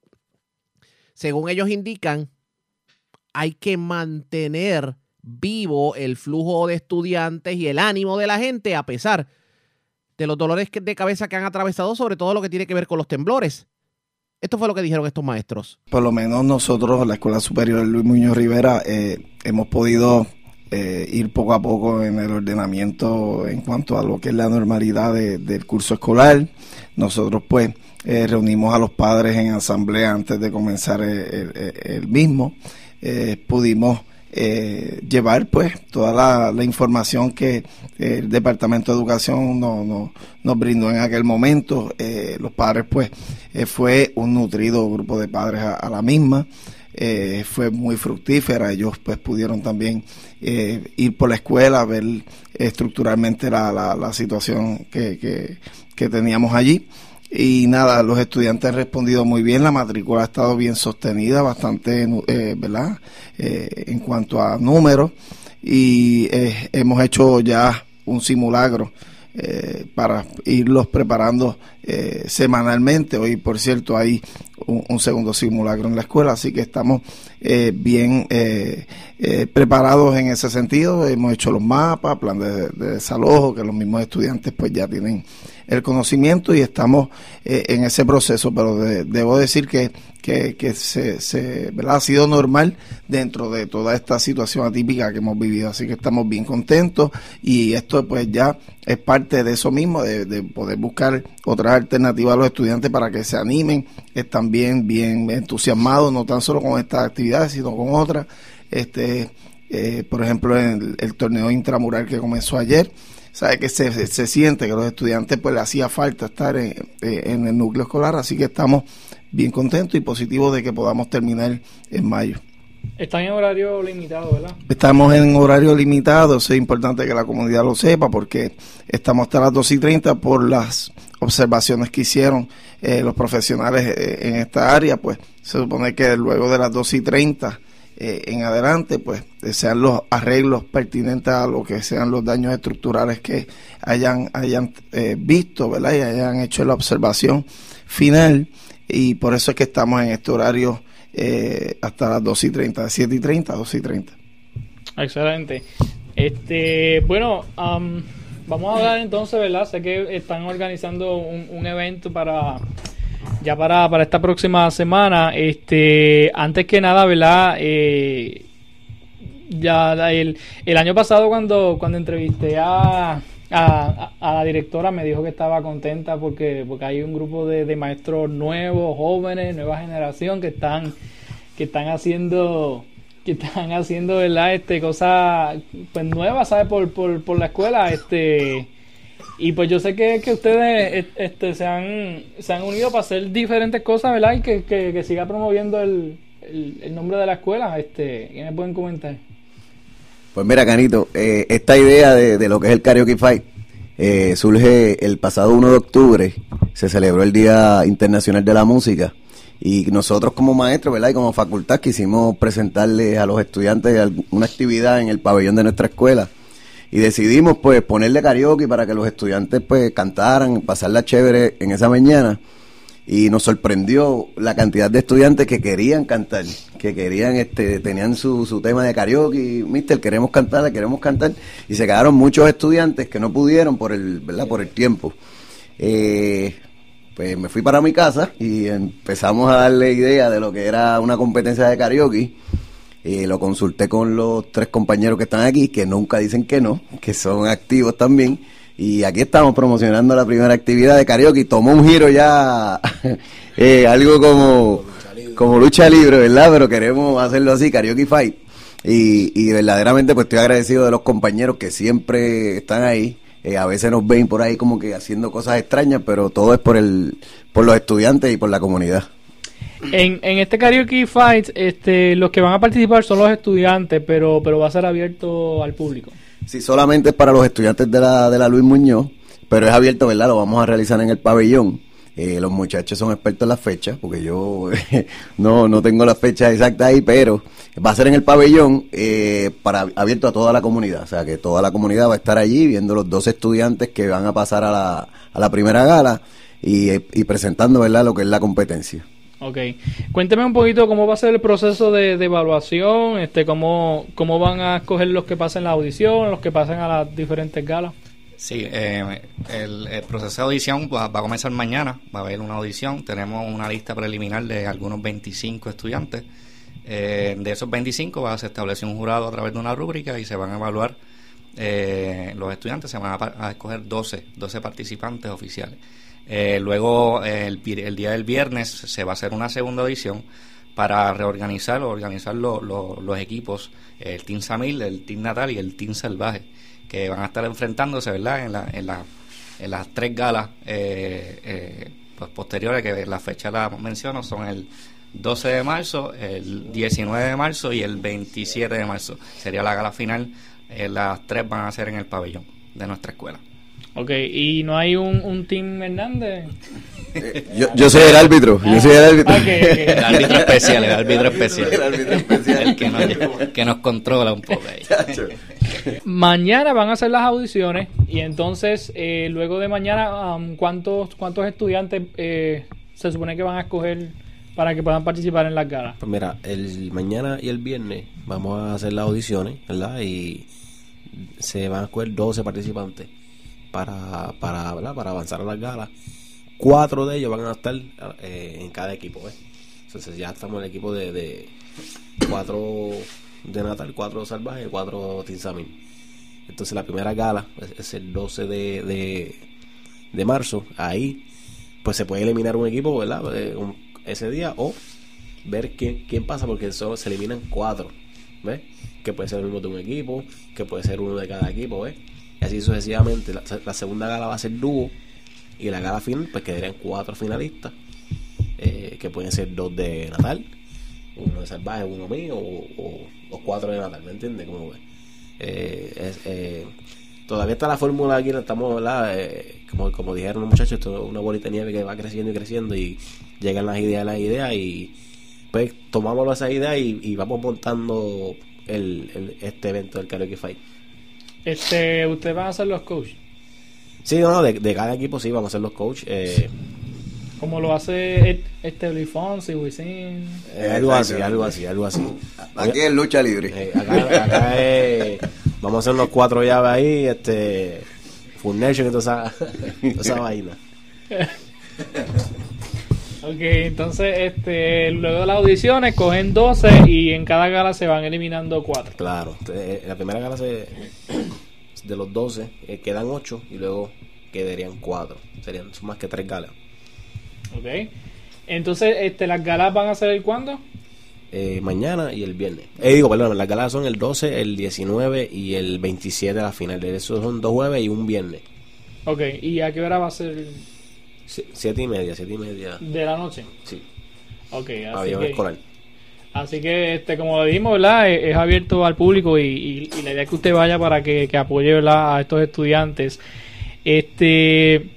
según ellos indican, hay que mantener vivo el flujo de estudiantes y el ánimo de la gente a pesar de los dolores de cabeza que han atravesado, sobre todo lo que tiene que ver con los temblores. Esto fue lo que dijeron estos maestros. Por lo menos nosotros, la Escuela Superior Luis Muñoz Rivera, eh, hemos podido eh, ir poco a poco en el ordenamiento en cuanto a lo que es la normalidad del curso escolar. Nosotros pues eh, reunimos a los padres en asamblea antes de comenzar el, mismo. pudimos eh, llevar pues toda la, información que el Departamento de Educación no, nos brindó en aquel momento. Eh, los padres pues eh, fue un nutrido grupo de padres a, la misma. fue muy fructífera, ellos pues pudieron también ir por la escuela, ver estructuralmente la, la, situación que, que, que teníamos allí. Y nada, los estudiantes han respondido muy bien, la matrícula ha estado bien sostenida, bastante, eh, ¿verdad? Eh, en cuanto a números, y eh, hemos hecho ya un simulacro para irlos preparando semanalmente. Hoy, por cierto, hay un, segundo simulacro en la escuela, así que estamos bien preparados en ese sentido. Hemos hecho los mapas, plan de, de desalojo, que los mismos estudiantes pues ya tienen el conocimiento y estamos eh, en ese proceso, pero debo decir que, que, se, se ha sido normal dentro de toda esta situación atípica que hemos vivido, así que estamos bien contentos y esto pues ya es parte de eso mismo, de, poder buscar otras alternativas a los estudiantes para que se animen, están bien, bien entusiasmados, no tan solo con estas actividades, sino con otras. Este, eh, por ejemplo, en el torneo intramural que comenzó ayer, sabe que se, se, siente que los estudiantes pues le hacía falta estar en, el núcleo escolar, así que estamos bien contentos y positivos de que podamos terminar en mayo. Están en horario limitado, ¿verdad? Estamos en horario limitado, es importante que la comunidad lo sepa porque estamos hasta las 2 y 30 por las observaciones que hicieron eh, los profesionales eh, en esta área, pues se supone que luego de las 2 y 30 eh, en adelante, pues sean los arreglos pertinentes a lo que sean los daños estructurales que hayan, hayan eh, visto, ¿verdad? Y hayan hecho la observación final. Y por eso es que estamos en este horario eh, hasta las 2 y 30, de 7 y 30 a 2 y 30. Excelente. Este, bueno, vamos a hablar entonces, ¿verdad? Sé que están organizando un evento para ya para, para esta próxima semana, este, antes que nada, ¿verdad? Eh, ya el, el, año pasado cuando, cuando entrevisté a, a, la directora me dijo que estaba contenta porque, porque hay un grupo de, de maestros nuevos, jóvenes, nueva generación que están, que están haciendo que están haciendo verdad este cosas pues nuevas sabes por, por, por la escuela este y pues yo sé que, que ustedes este, se, han, se han unido para hacer diferentes cosas, ¿verdad? Y que, que, siga promoviendo el, el, nombre de la escuela. Este, ¿Qué pueden comentar? Pues mira, Canito, eh, esta idea de, de, lo que es el Karaoke Fight eh, surge el pasado 1 de octubre. Se celebró el Día Internacional de la Música. Y nosotros como maestros, ¿verdad? Y como facultad quisimos presentarles a los estudiantes una actividad en el pabellón de nuestra escuela y decidimos pues ponerle karaoke para que los estudiantes pues cantaran, pasarla chévere en esa mañana y nos sorprendió la cantidad de estudiantes que querían cantar, que querían, este, tenían su, su tema de karaoke, mister, queremos cantar, queremos cantar, y se quedaron muchos estudiantes que no pudieron por el, ¿verdad? Por el tiempo. Eh, pues me fui para mi casa y empezamos a darle idea de lo que era una competencia de karaoke. Y lo consulté con los tres compañeros que están aquí, que nunca dicen que no, que son activos también. Y aquí estamos promocionando la primera actividad de karaoke. Tomó un giro ya, eh, algo como, como lucha libre, ¿verdad? Pero queremos hacerlo así, karaoke fight. Y, y verdaderamente pues estoy agradecido de los compañeros que siempre están ahí. Eh, a veces nos ven por ahí como que haciendo cosas extrañas, pero todo es por el, por los estudiantes y por la comunidad. En, en este karaoke fight, este, los que van a participar son los estudiantes, pero, pero va a ser abierto al público. Sí, solamente es para los estudiantes de la, de la Luis Muñoz, pero es abierto, ¿verdad? Lo vamos a realizar en el pabellón. Eh, los muchachos son expertos en las fechas, porque yo no, no tengo las fechas exactas ahí, pero va a ser en el pabellón eh, para abierto a toda la comunidad. O sea, que toda la comunidad va a estar allí viendo los dos estudiantes que van a pasar a la, primera gala y, y presentando, ¿verdad?, lo que es la competencia. Ok. Cuénteme un poquito cómo va a ser el proceso de, evaluación, este, cómo, cómo van a escoger los que pasen la audición, los que pasen a las diferentes galas. Sí, eh, el, proceso de audición va, va, a comenzar mañana, va a haber una audición, tenemos una lista preliminar de algunos 25 estudiantes, eh, de esos 25 va a se establece un jurado a través de una rúbrica y se van a evaluar eh, los estudiantes, se van a, a, escoger 12, 12 participantes oficiales. Eh, luego, el, día del viernes, se va a hacer una segunda audición para reorganizar o organizar lo, lo, los equipos, el Team Samil, el Team Natal y el Team Salvaje que van a estar enfrentándose, ¿verdad? En, la, en las tres galas eh, eh, pues posteriores, que la fecha la menciono, son el 12 de marzo, el 19 de marzo y el 27 de marzo. Sería la gala final. Eh, las tres van a ser en el pabellón de nuestra escuela. Ok, ¿y no hay un, un Team Hernández? Yo, yo, soy el árbitro, yo soy el árbitro. Okay, okay. El árbitro especial, el árbitro especial. El, árbitro especial. el que, nos, que nos controla un poco ahí. Mañana van a hacer las audiciones y entonces eh, luego de mañana, um, ¿cuántos, cuántos estudiantes eh, se supone que van a escoger para que puedan participar en las galas? Pues mira, el mañana y el viernes vamos a hacer las audiciones, ¿verdad? Y se van a escoger 12 participantes para, para, avanzar a las galas. Cuatro de ellos van a estar eh, en cada equipo. Entonces ya estamos en el equipo de, cuatro de Natal, cuatro salvajes cuatro Tinsamin. Entonces la primera gala es, el 12 de, de, marzo. Ahí pues se puede eliminar un equipo, ¿verdad? Un, ese día o ver quién, quién pasa porque solo se eliminan cuatro. ¿Ves? Que puede ser el mismo de un equipo, que puede ser uno de cada equipo, ¿ves? Y así sucesivamente. La, segunda gala va a ser dúo y la gala final pues quedarían cuatro finalistas. Eh, que pueden ser dos de Natal, uno de Salvaje, uno mío o, o, cuatro de Natal, ¿me entiendes? Como eh, es, eh, todavía está la fórmula aquí, estamos, ¿verdad? Eh, como, como dijeron los muchachos, esto es una bolita de nieve que va creciendo y creciendo y llegan las ideas, las ideas y pues tomamos esas ideas y, y vamos montando el, el, este evento del Karaoke Fight. Este, ¿Ustedes van a ser los coaches? Sí, no, de, de, cada equipo sí, vamos a ser los coaches. Eh, como lo hace este Luis Fonsi, Wisin. Eh, algo así, algo así, algo así. Aquí es lucha libre. Eh, acá, acá es, vamos a hacer los cuatro llaves ahí, este, Full Nation y toda esa, toda esa vaina. ok, entonces, este, luego de las audiciones cogen 12 y en cada gala se van eliminando 4. Claro, la primera gala se, de los 12 eh, quedan 8 y luego quedarían 4. Serían más que 3 galas. Ok. Entonces, este, ¿las galas van a ser el cuándo? Eh, mañana y el viernes. Eh, digo, perdón, las galas son el 12, el 19 y el 27 a la final. Esos son dos jueves y un viernes. Ok, ¿y a qué hora va a ser? Siete y media, siete y media. ¿De la noche? Sí. Ok, así Pabellón que, escolar. Así que, este, como dijimos, ¿verdad? Es, es abierto al público y, y, y, la idea es que usted vaya para que, que apoye, ¿verdad? A estos estudiantes. Este,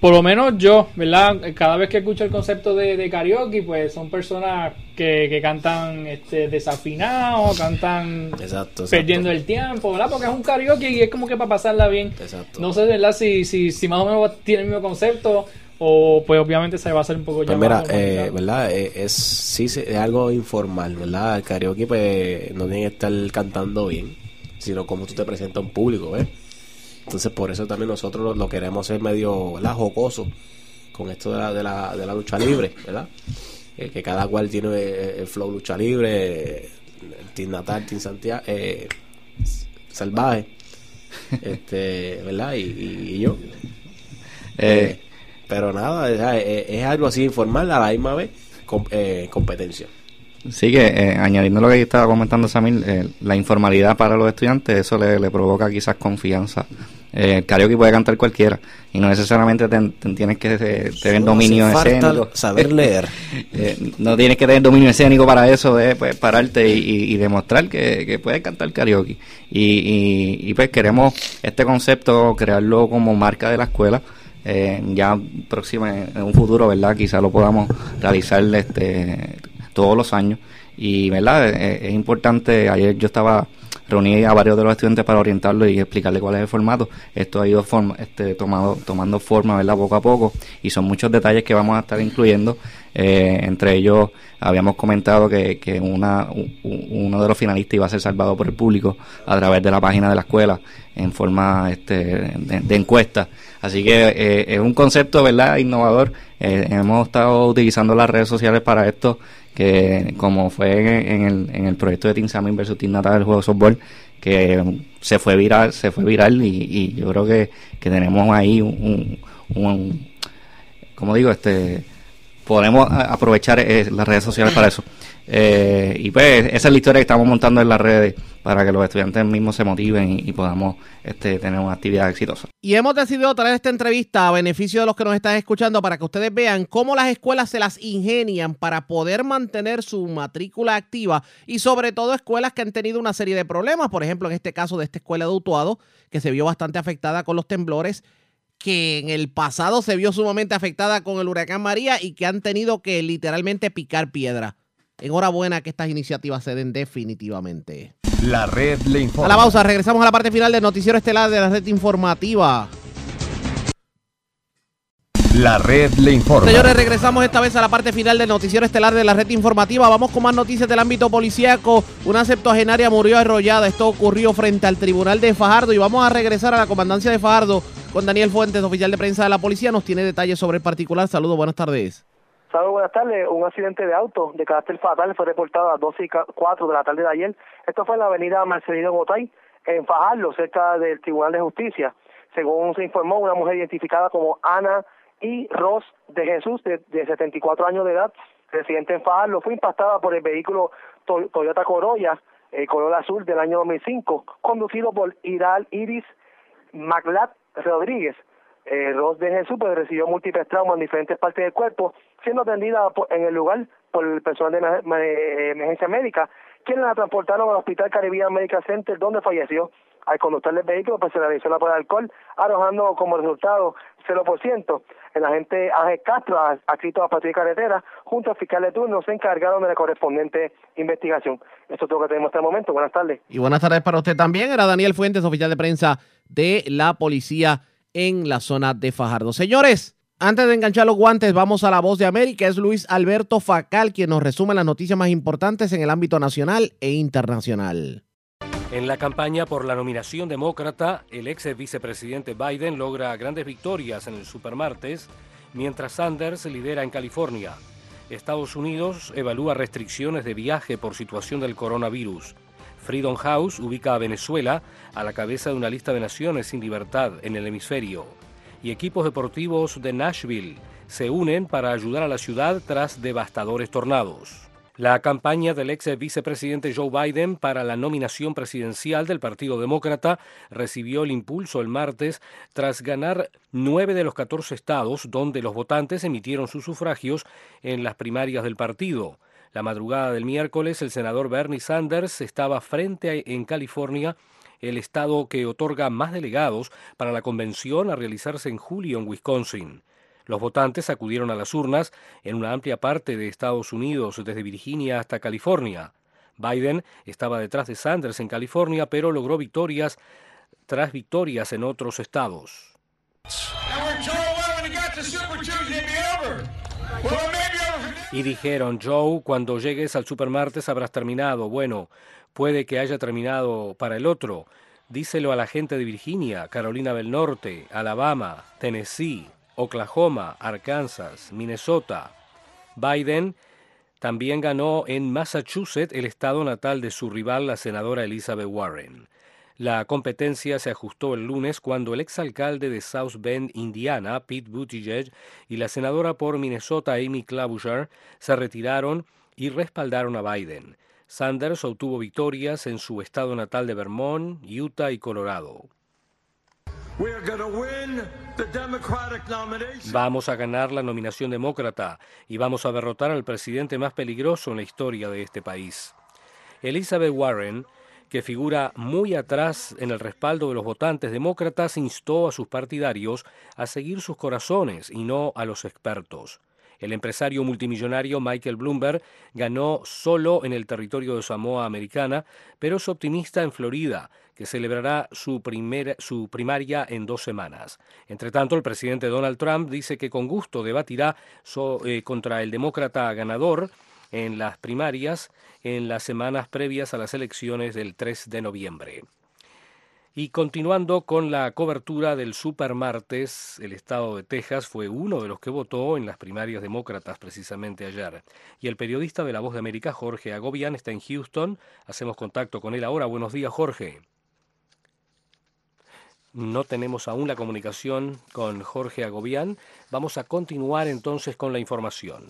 por lo menos yo, ¿verdad? Cada vez que escucho el concepto de, de karaoke, pues son personas que, que cantan este, desafinados, cantan exacto, exacto. perdiendo el tiempo, ¿verdad? Porque es un karaoke y es como que para pasarla bien. Exacto. No sé, ¿verdad? Si, si, si más o menos tiene el mismo concepto o pues obviamente se va a hacer un poco pues mira, eh, ¿verdad? Eh, es, sí, es algo informal, ¿verdad? El karaoke pues no tiene que estar cantando bien, sino como tú te presentas a un público, ¿ves? Entonces por eso también nosotros lo, queremos hacer medio, ¿verdad? Jocoso con esto de la, de la, de la lucha libre, ¿verdad? Eh, que cada cual tiene el, flow lucha libre, Team Natal, Team Santiago, Salvaje, este, ¿verdad? Y, yo. Eh, pero nada, es, algo así informal a la misma vez eh, competencia. Sí, que eh, añadiendo lo que estaba comentando Samir, eh, la informalidad para los estudiantes, eso le, provoca quizás confianza. Eh, el karaoke puede cantar cualquiera y no necesariamente tienes que tener dominio escénico. Saber leer. no tienes que tener dominio escénico para eso, de pues, pararte y, demostrar que, puedes cantar karaoke. Y, y, pues queremos este concepto crearlo como marca de la escuela. ya próxima en un futuro, ¿verdad? Quizá lo podamos realizar este todos los años. Y, ¿verdad? Es, importante, ayer yo estaba reuní a varios de los estudiantes para orientarlos y explicarles cuál es el formato. Esto ha ido este, tomado, tomando forma, ¿verdad? Poco a poco. Y son muchos detalles que vamos a estar incluyendo. Eh, entre ellos, habíamos comentado que, una, uno de los finalistas iba a ser salvado por el público a través de la página de la escuela en forma este, de, encuesta. Así que eh, es un concepto, ¿verdad? Innovador. Eh, hemos estado utilizando las redes sociales para esto que como fue en el, en el proyecto de Team Salmon versus Team Natal del juego de softball, que se fue viral, se fue viral y, yo creo que, tenemos ahí un, un, como digo, este podemos aprovechar eh, las redes sociales para eso. Eh, y pues esa es la historia que estamos montando en las redes para que los estudiantes mismos se motiven y, podamos este, tener una actividad exitosa. Y hemos decidido traer esta entrevista a beneficio de los que nos están escuchando para que ustedes vean cómo las escuelas se las ingenian para poder mantener su matrícula activa y sobre todo escuelas que han tenido una serie de problemas, por ejemplo en este caso de esta escuela de Utuado que se vio bastante afectada con los temblores que en el pasado se vio sumamente afectada con el huracán María y que han tenido que literalmente picar piedra. Enhorabuena que estas iniciativas se den definitivamente. La red le informa. A la pausa, regresamos a la parte final del noticiero estelar de la red informativa. La red le informa. Señores, regresamos esta vez a la parte final del noticiero estelar de la red informativa. Vamos con más noticias del ámbito policíaco. Una septuagenaria murió arrollada. Esto ocurrió frente al tribunal de Fajardo. Y vamos a regresar a la comandancia de Fajardo con Daniel Fuentes, oficial de prensa de la policía. Nos tiene detalles sobre el particular. Saludos, buenas tardes. Saludos, buenas tardes. Un accidente de auto de carácter fatal fue reportado a las 12 y 4 de la tarde de ayer. Esto fue en la avenida Marcelino Gotay, en Fajardo, cerca del Tribunal de Justicia. Según se informó, una mujer identificada como Ana y Ross de Jesús, de, 74 años de edad, residente en Fajardo, fue impactada por el vehículo Toyota Corolla, el color azul del año 2005, conducido por Iral Iris Maglat Rodríguez. Eh, Ross de Jesús pues, recibió múltiples traumas en diferentes partes del cuerpo, siendo atendida en el lugar por el personal de emergencia médica, quienes la transportaron al Hospital Caribbean Medical Center, donde falleció. Al conductor del vehículo pues, se realizó la prueba de alcohol, arrojando como resultado 0%. El agente Ángel Castro, adscrito a Patria Carretera, junto al fiscal de turno, se encargaron de la correspondiente investigación. Esto es todo lo que tenemos hasta el momento. Buenas tardes. Y buenas tardes para usted también. Era Daniel Fuentes, oficial de prensa de la Policía en la zona de Fajardo. Señores, antes de enganchar los guantes, vamos a la voz de América. Es Luis Alberto Facal quien nos resume las noticias más importantes en el ámbito nacional e internacional. En la campaña por la nominación demócrata, el ex vicepresidente Biden logra grandes victorias en el supermartes, mientras Sanders lidera en California. Estados Unidos evalúa restricciones de viaje por situación del coronavirus. Freedom House ubica a Venezuela a la cabeza de una lista de naciones sin libertad en el hemisferio. Y equipos deportivos de Nashville se unen para ayudar a la ciudad tras devastadores tornados. La campaña del ex vicepresidente Joe Biden para la nominación presidencial del Partido Demócrata recibió el impulso el martes tras ganar nueve de los 14 estados donde los votantes emitieron sus sufragios en las primarias del partido. La madrugada del miércoles, el senador Bernie Sanders estaba frente a, en California, el estado que otorga más delegados para la convención a realizarse en julio en Wisconsin. Los votantes acudieron a las urnas en una amplia parte de Estados Unidos, desde Virginia hasta California. Biden estaba detrás de Sanders en California, pero logró victorias tras victorias en otros estados. Y dijeron, Joe, cuando llegues al supermartes habrás terminado. Bueno, puede que haya terminado para el otro. Díselo a la gente de Virginia, Carolina del Norte, Alabama, Tennessee, Oklahoma, Arkansas, Minnesota. Biden también ganó en Massachusetts, el estado natal de su rival, la senadora Elizabeth Warren. La competencia se ajustó el lunes cuando el exalcalde de South Bend, Indiana, Pete Buttigieg, y la senadora por Minnesota, Amy Klobuchar, se retiraron y respaldaron a Biden. Sanders obtuvo victorias en su estado natal de Vermont, Utah y Colorado. Vamos a ganar la nominación demócrata y vamos a derrotar al presidente más peligroso en la historia de este país. Elizabeth Warren que figura muy atrás en el respaldo de los votantes demócratas, instó a sus partidarios a seguir sus corazones y no a los expertos. El empresario multimillonario Michael Bloomberg ganó solo en el territorio de Samoa Americana, pero es optimista en Florida, que celebrará su, su primaria en dos semanas. Entre tanto, el presidente Donald Trump dice que con gusto debatirá eh, contra el demócrata ganador en las primarias en las semanas previas a las elecciones del 3 de noviembre. Y continuando con la cobertura del supermartes, el estado de Texas fue uno de los que votó en las primarias demócratas precisamente ayer. Y el periodista de La Voz de América, Jorge Agobian, está en Houston. Hacemos contacto con él ahora. Buenos días, Jorge. No tenemos aún la comunicación con Jorge Agobian. Vamos a continuar entonces con la información.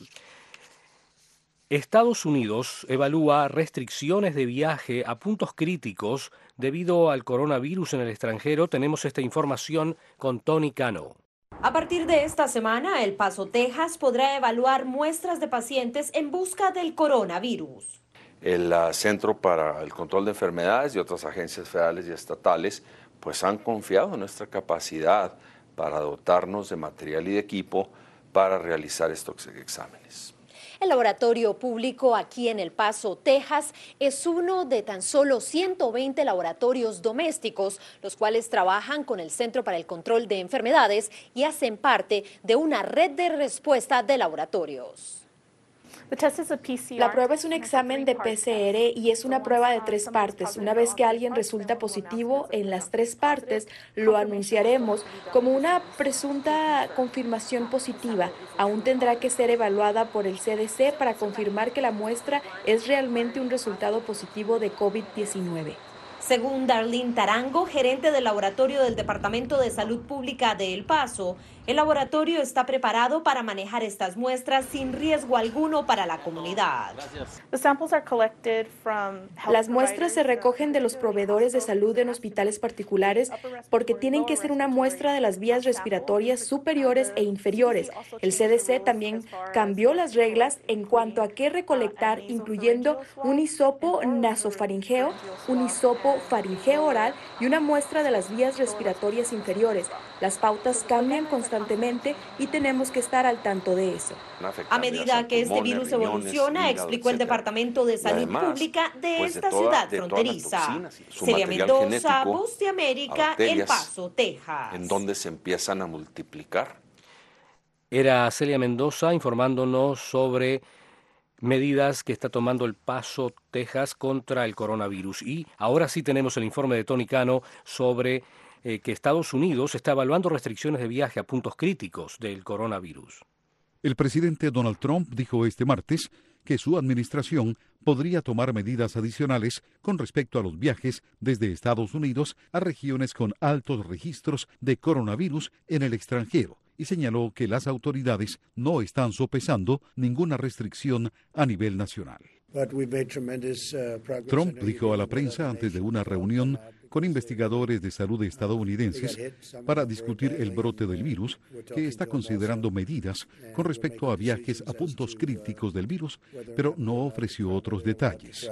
Estados Unidos evalúa restricciones de viaje a puntos críticos debido al coronavirus en el extranjero. Tenemos esta información con Tony Cano. A partir de esta semana, El Paso, Texas podrá evaluar muestras de pacientes en busca del coronavirus. El ah, Centro para el Control de Enfermedades y otras agencias federales y estatales pues han confiado en nuestra capacidad para dotarnos de material y de equipo para realizar estos exámenes. El laboratorio público aquí en El Paso, Texas, es uno de tan solo 120 laboratorios domésticos, los cuales trabajan con el Centro para el Control de Enfermedades y hacen parte de una red de respuesta de laboratorios. La prueba es un examen de PCR y es una prueba de tres partes. Una vez que alguien resulta positivo en las tres partes, lo anunciaremos como una presunta confirmación positiva. Aún tendrá que ser evaluada por el CDC para confirmar que la muestra es realmente un resultado positivo de COVID-19. Según Darlene Tarango, gerente del laboratorio del Departamento de Salud Pública de El Paso, el laboratorio está preparado para manejar estas muestras sin riesgo alguno para la comunidad. Las muestras se recogen de los proveedores de salud en hospitales particulares porque tienen que ser una muestra de las vías respiratorias superiores e inferiores. El CDC también cambió las reglas en cuanto a qué recolectar, incluyendo un hisopo nasofaringeo, un hisopo faringeo oral y una muestra de las vías respiratorias inferiores. Las pautas cambian constantemente y tenemos que estar al tanto de eso. A medida que este virus evoluciona, explicó el Departamento de Salud Pública de pues, esta ciudad fronteriza. Celia Mendoza, Voz de América, El Paso, Texas. En donde se empiezan a multiplicar. Era Celia Mendoza informándonos sobre medidas que está tomando el Paso, Texas, contra el coronavirus. Y ahora sí tenemos el informe de Tony Cano sobre eh, que Estados Unidos está evaluando restricciones de viaje a puntos críticos del coronavirus. El presidente Donald Trump dijo este martes que su administración podría tomar medidas adicionales con respecto a los viajes desde Estados Unidos a regiones con altos registros de coronavirus en el extranjero y señaló que las autoridades no están sopesando ninguna restricción a nivel nacional. Trump dijo a la prensa antes de una reunión con investigadores de salud estadounidenses para discutir el brote del virus, que está considerando medidas con respecto a viajes a puntos críticos del virus, pero no ofreció otros detalles.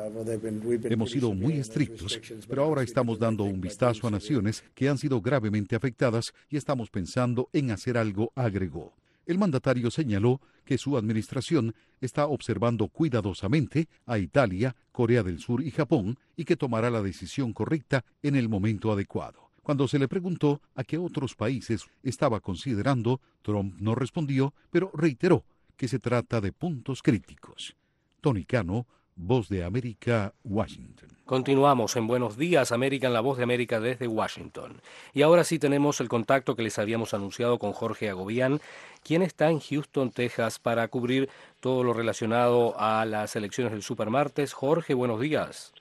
Hemos sido muy estrictos, pero ahora estamos dando un vistazo a naciones que han sido gravemente afectadas y estamos pensando en hacer algo, agregó. El mandatario señaló que su administración está observando cuidadosamente a Italia, Corea del Sur y Japón y que tomará la decisión correcta en el momento adecuado. Cuando se le preguntó a qué otros países estaba considerando, Trump no respondió, pero reiteró que se trata de puntos críticos. Tony Cano, Voz de América, Washington. Continuamos en Buenos Días, América, en la Voz de América desde Washington. Y ahora sí tenemos el contacto que les habíamos anunciado con Jorge Agobián, quien está en Houston, Texas, para cubrir todo lo relacionado a las elecciones del Supermartes. Jorge, buenos días.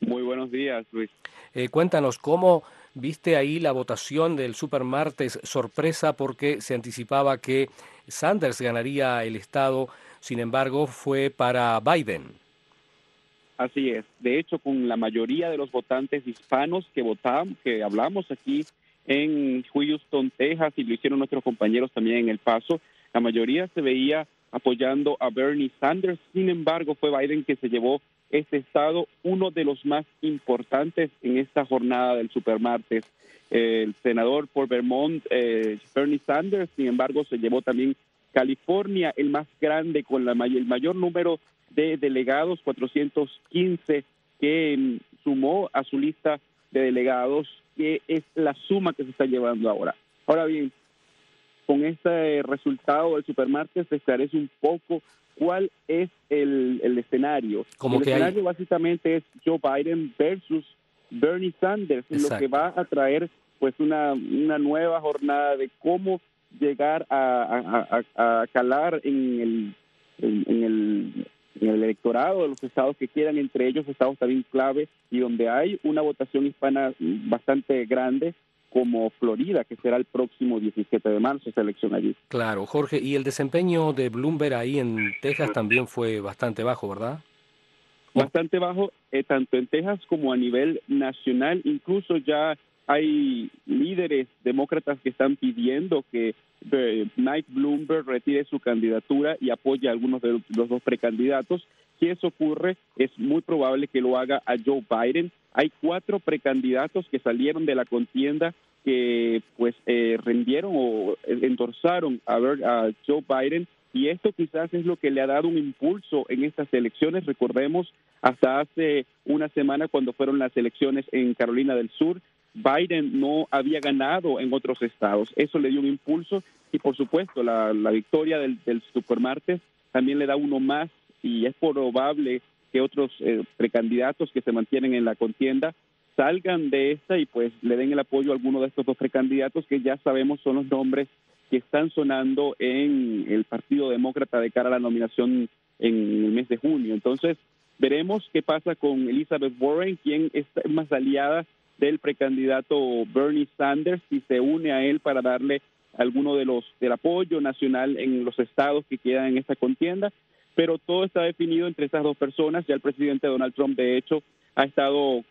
Muy buenos días, Luis. Eh, cuéntanos cómo viste ahí la votación del Supermartes sorpresa porque se anticipaba que Sanders ganaría el estado, sin embargo fue para Biden. Así es. De hecho, con la mayoría de los votantes hispanos que votamos, que hablamos aquí en Houston, Texas, y lo hicieron nuestros compañeros también en El Paso, la mayoría se veía apoyando a Bernie Sanders. Sin embargo, fue Biden que se llevó este estado, uno de los más importantes en esta jornada del supermartes. el senador por Vermont, eh, Bernie Sanders, sin embargo, se llevó también California, el más grande, con la el mayor número de delegados, 415, que mm, sumó a su lista de delegados, que es la suma que se está llevando ahora. Ahora bien, con este resultado del supermartes se esclarece un poco cuál es el, escenario. Como el que escenario básicamente es Joe Biden versus Bernie Sanders, lo que va a traer pues una, una nueva jornada de cómo llegar a, a, calar en el, en, el, en el electorado de los estados que quieran, entre ellos estados también clave y donde hay una votación hispana bastante grande como Florida, que será el próximo 17 de marzo esa elección allí. Claro, Jorge, y el desempeño de Bloomberg ahí en Texas también fue bastante bajo, ¿verdad? Bastante bajo, eh, tanto en Texas como a nivel nacional, incluso ya hay líderes demócratas que están pidiendo que eh, Mike Bloomberg retire su candidatura y apoye a algunos de los dos precandidatos. Si eso ocurre, es muy probable que lo haga a Joe Biden. Hay cuatro precandidatos que salieron de la contienda que pues eh, rendieron o endorsaron a, ver, a Joe Biden y esto quizás es lo que le ha dado un impulso en estas elecciones. Recordemos hasta hace una semana cuando fueron las elecciones en Carolina del Sur, Biden no había ganado en otros estados. Eso le dio un impulso y por supuesto la, victoria del, del supermartes también le da uno más y es probable que otros eh, precandidatos que se mantienen en la contienda salgan de esta y pues le den el apoyo a alguno de estos dos precandidatos que ya sabemos son los nombres que están sonando en el Partido Demócrata de cara a la nominación en el mes de junio. Entonces, veremos qué pasa con Elizabeth Warren, quien es más aliada del precandidato Bernie Sanders, si se une a él para darle alguno de los del apoyo nacional en los estados que quedan en esta contienda pero todo está definido entre estas dos personas. Ya el presidente Donald Trump, de hecho, ha estado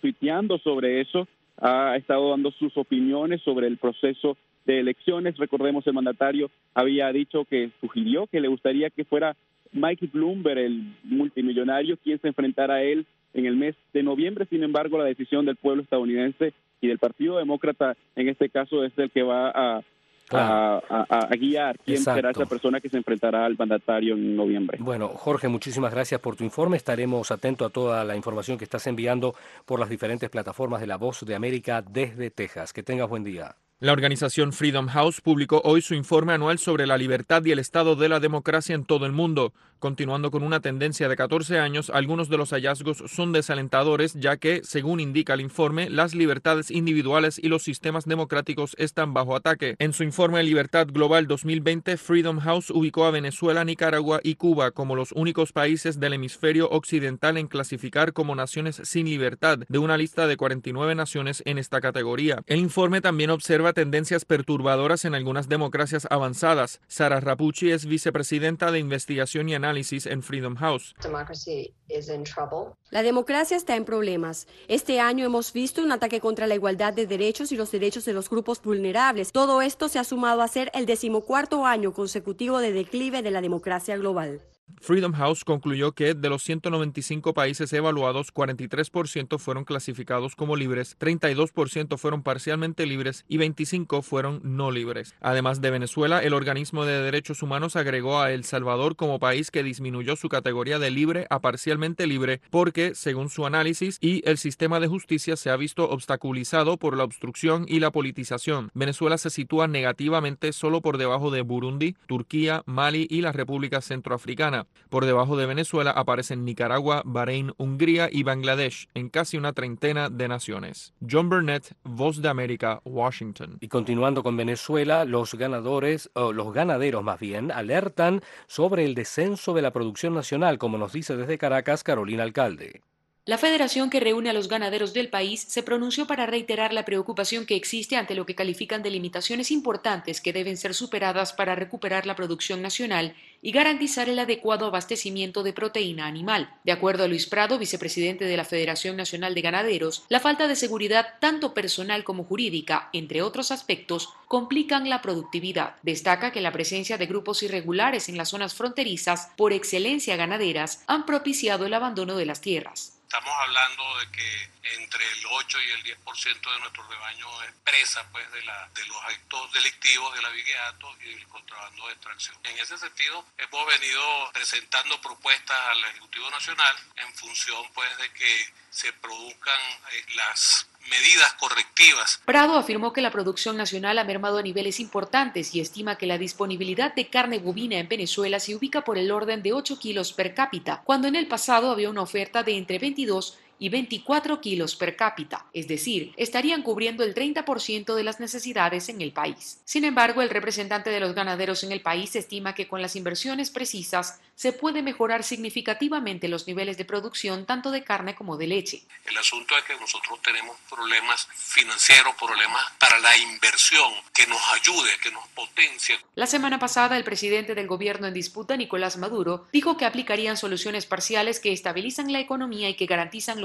tuiteando sobre eso, ha estado dando sus opiniones sobre el proceso de elecciones. Recordemos, el mandatario había dicho que sugirió que le gustaría que fuera Mike Bloomberg, el multimillonario, quien se enfrentara a él en el mes de noviembre. Sin embargo, la decisión del pueblo estadounidense y del Partido Demócrata, en este caso, es el que va a a, guiar quién será esa persona que se enfrentará al mandatario en noviembre. Bueno, Jorge, muchísimas gracias por tu informe. Estaremos atentos a toda la información que estás enviando por las diferentes plataformas de La Voz de América desde Texas. Que tengas buen día. La organización Freedom House publicó hoy su informe anual sobre la libertad y el estado de la democracia en todo el mundo. Continuando con una tendencia de 14 años, algunos de los hallazgos son desalentadores, ya que, según indica el informe, las libertades individuales y los sistemas democráticos están bajo ataque. En su informe Libertad Global 2020, Freedom House ubicó a Venezuela, Nicaragua y Cuba como los únicos países del hemisferio occidental en clasificar como naciones sin libertad, de una lista de 49 naciones en esta categoría. El informe también observa tendencias perturbadoras en algunas democracias avanzadas. Sara Rapucci es vicepresidenta de investigación y análisis en Freedom House. La democracia está en problemas. Este año hemos visto un ataque contra la igualdad de derechos y los derechos de los grupos vulnerables. Todo esto se ha sumado a ser el decimocuarto año consecutivo de declive de la democracia global. Freedom House concluyó que de los 195 países evaluados, 43% fueron clasificados como libres, 32% fueron parcialmente libres y 25 fueron no libres. Además de Venezuela, el organismo de derechos humanos agregó a El Salvador como país que disminuyó su categoría de libre a parcialmente libre porque, según su análisis, y el sistema de justicia se ha visto obstaculizado por la obstrucción y la politización. Venezuela se sitúa negativamente solo por debajo de Burundi, Turquía, Mali y la República Centroafricana. Por debajo de Venezuela aparecen Nicaragua, Bahrein, Hungría y Bangladesh, en casi una treintena de naciones. John Burnett, Voz de América, Washington. Y continuando con Venezuela, los ganadores, o los ganaderos más bien, alertan sobre el descenso de la producción nacional, como nos dice desde Caracas Carolina Alcalde. La federación que reúne a los ganaderos del país se pronunció para reiterar la preocupación que existe ante lo que califican de limitaciones importantes que deben ser superadas para recuperar la producción nacional y garantizar el adecuado abastecimiento de proteína animal. De acuerdo a Luis Prado, vicepresidente de la Federación Nacional de Ganaderos, la falta de seguridad tanto personal como jurídica, entre otros aspectos, complican la productividad. Destaca que la presencia de grupos irregulares en las zonas fronterizas, por excelencia ganaderas, han propiciado el abandono de las tierras. Estamos hablando de que entre el 8 y el 10% de nuestro rebaño es presa pues, de, la, de los actos delictivos del abigeato y el contrabando de extracción. En ese sentido, hemos venido presentando propuestas al Ejecutivo Nacional en función pues, de que se produzcan eh, las medidas correctivas. Prado afirmó que la producción nacional ha mermado a niveles importantes y estima que la disponibilidad de carne bovina en Venezuela se ubica por el orden de 8 kilos per cápita, cuando en el pasado había una oferta de entre 22 y 24 kilos per cápita, es decir, estarían cubriendo el 30% de las necesidades en el país. Sin embargo, el representante de los ganaderos en el país estima que con las inversiones precisas se puede mejorar significativamente los niveles de producción tanto de carne como de leche. El asunto es que nosotros tenemos problemas financieros, problemas para la inversión que nos ayude, que nos potencie. La semana pasada, el presidente del gobierno en disputa, Nicolás Maduro, dijo que aplicarían soluciones parciales que estabilizan la economía y que garantizan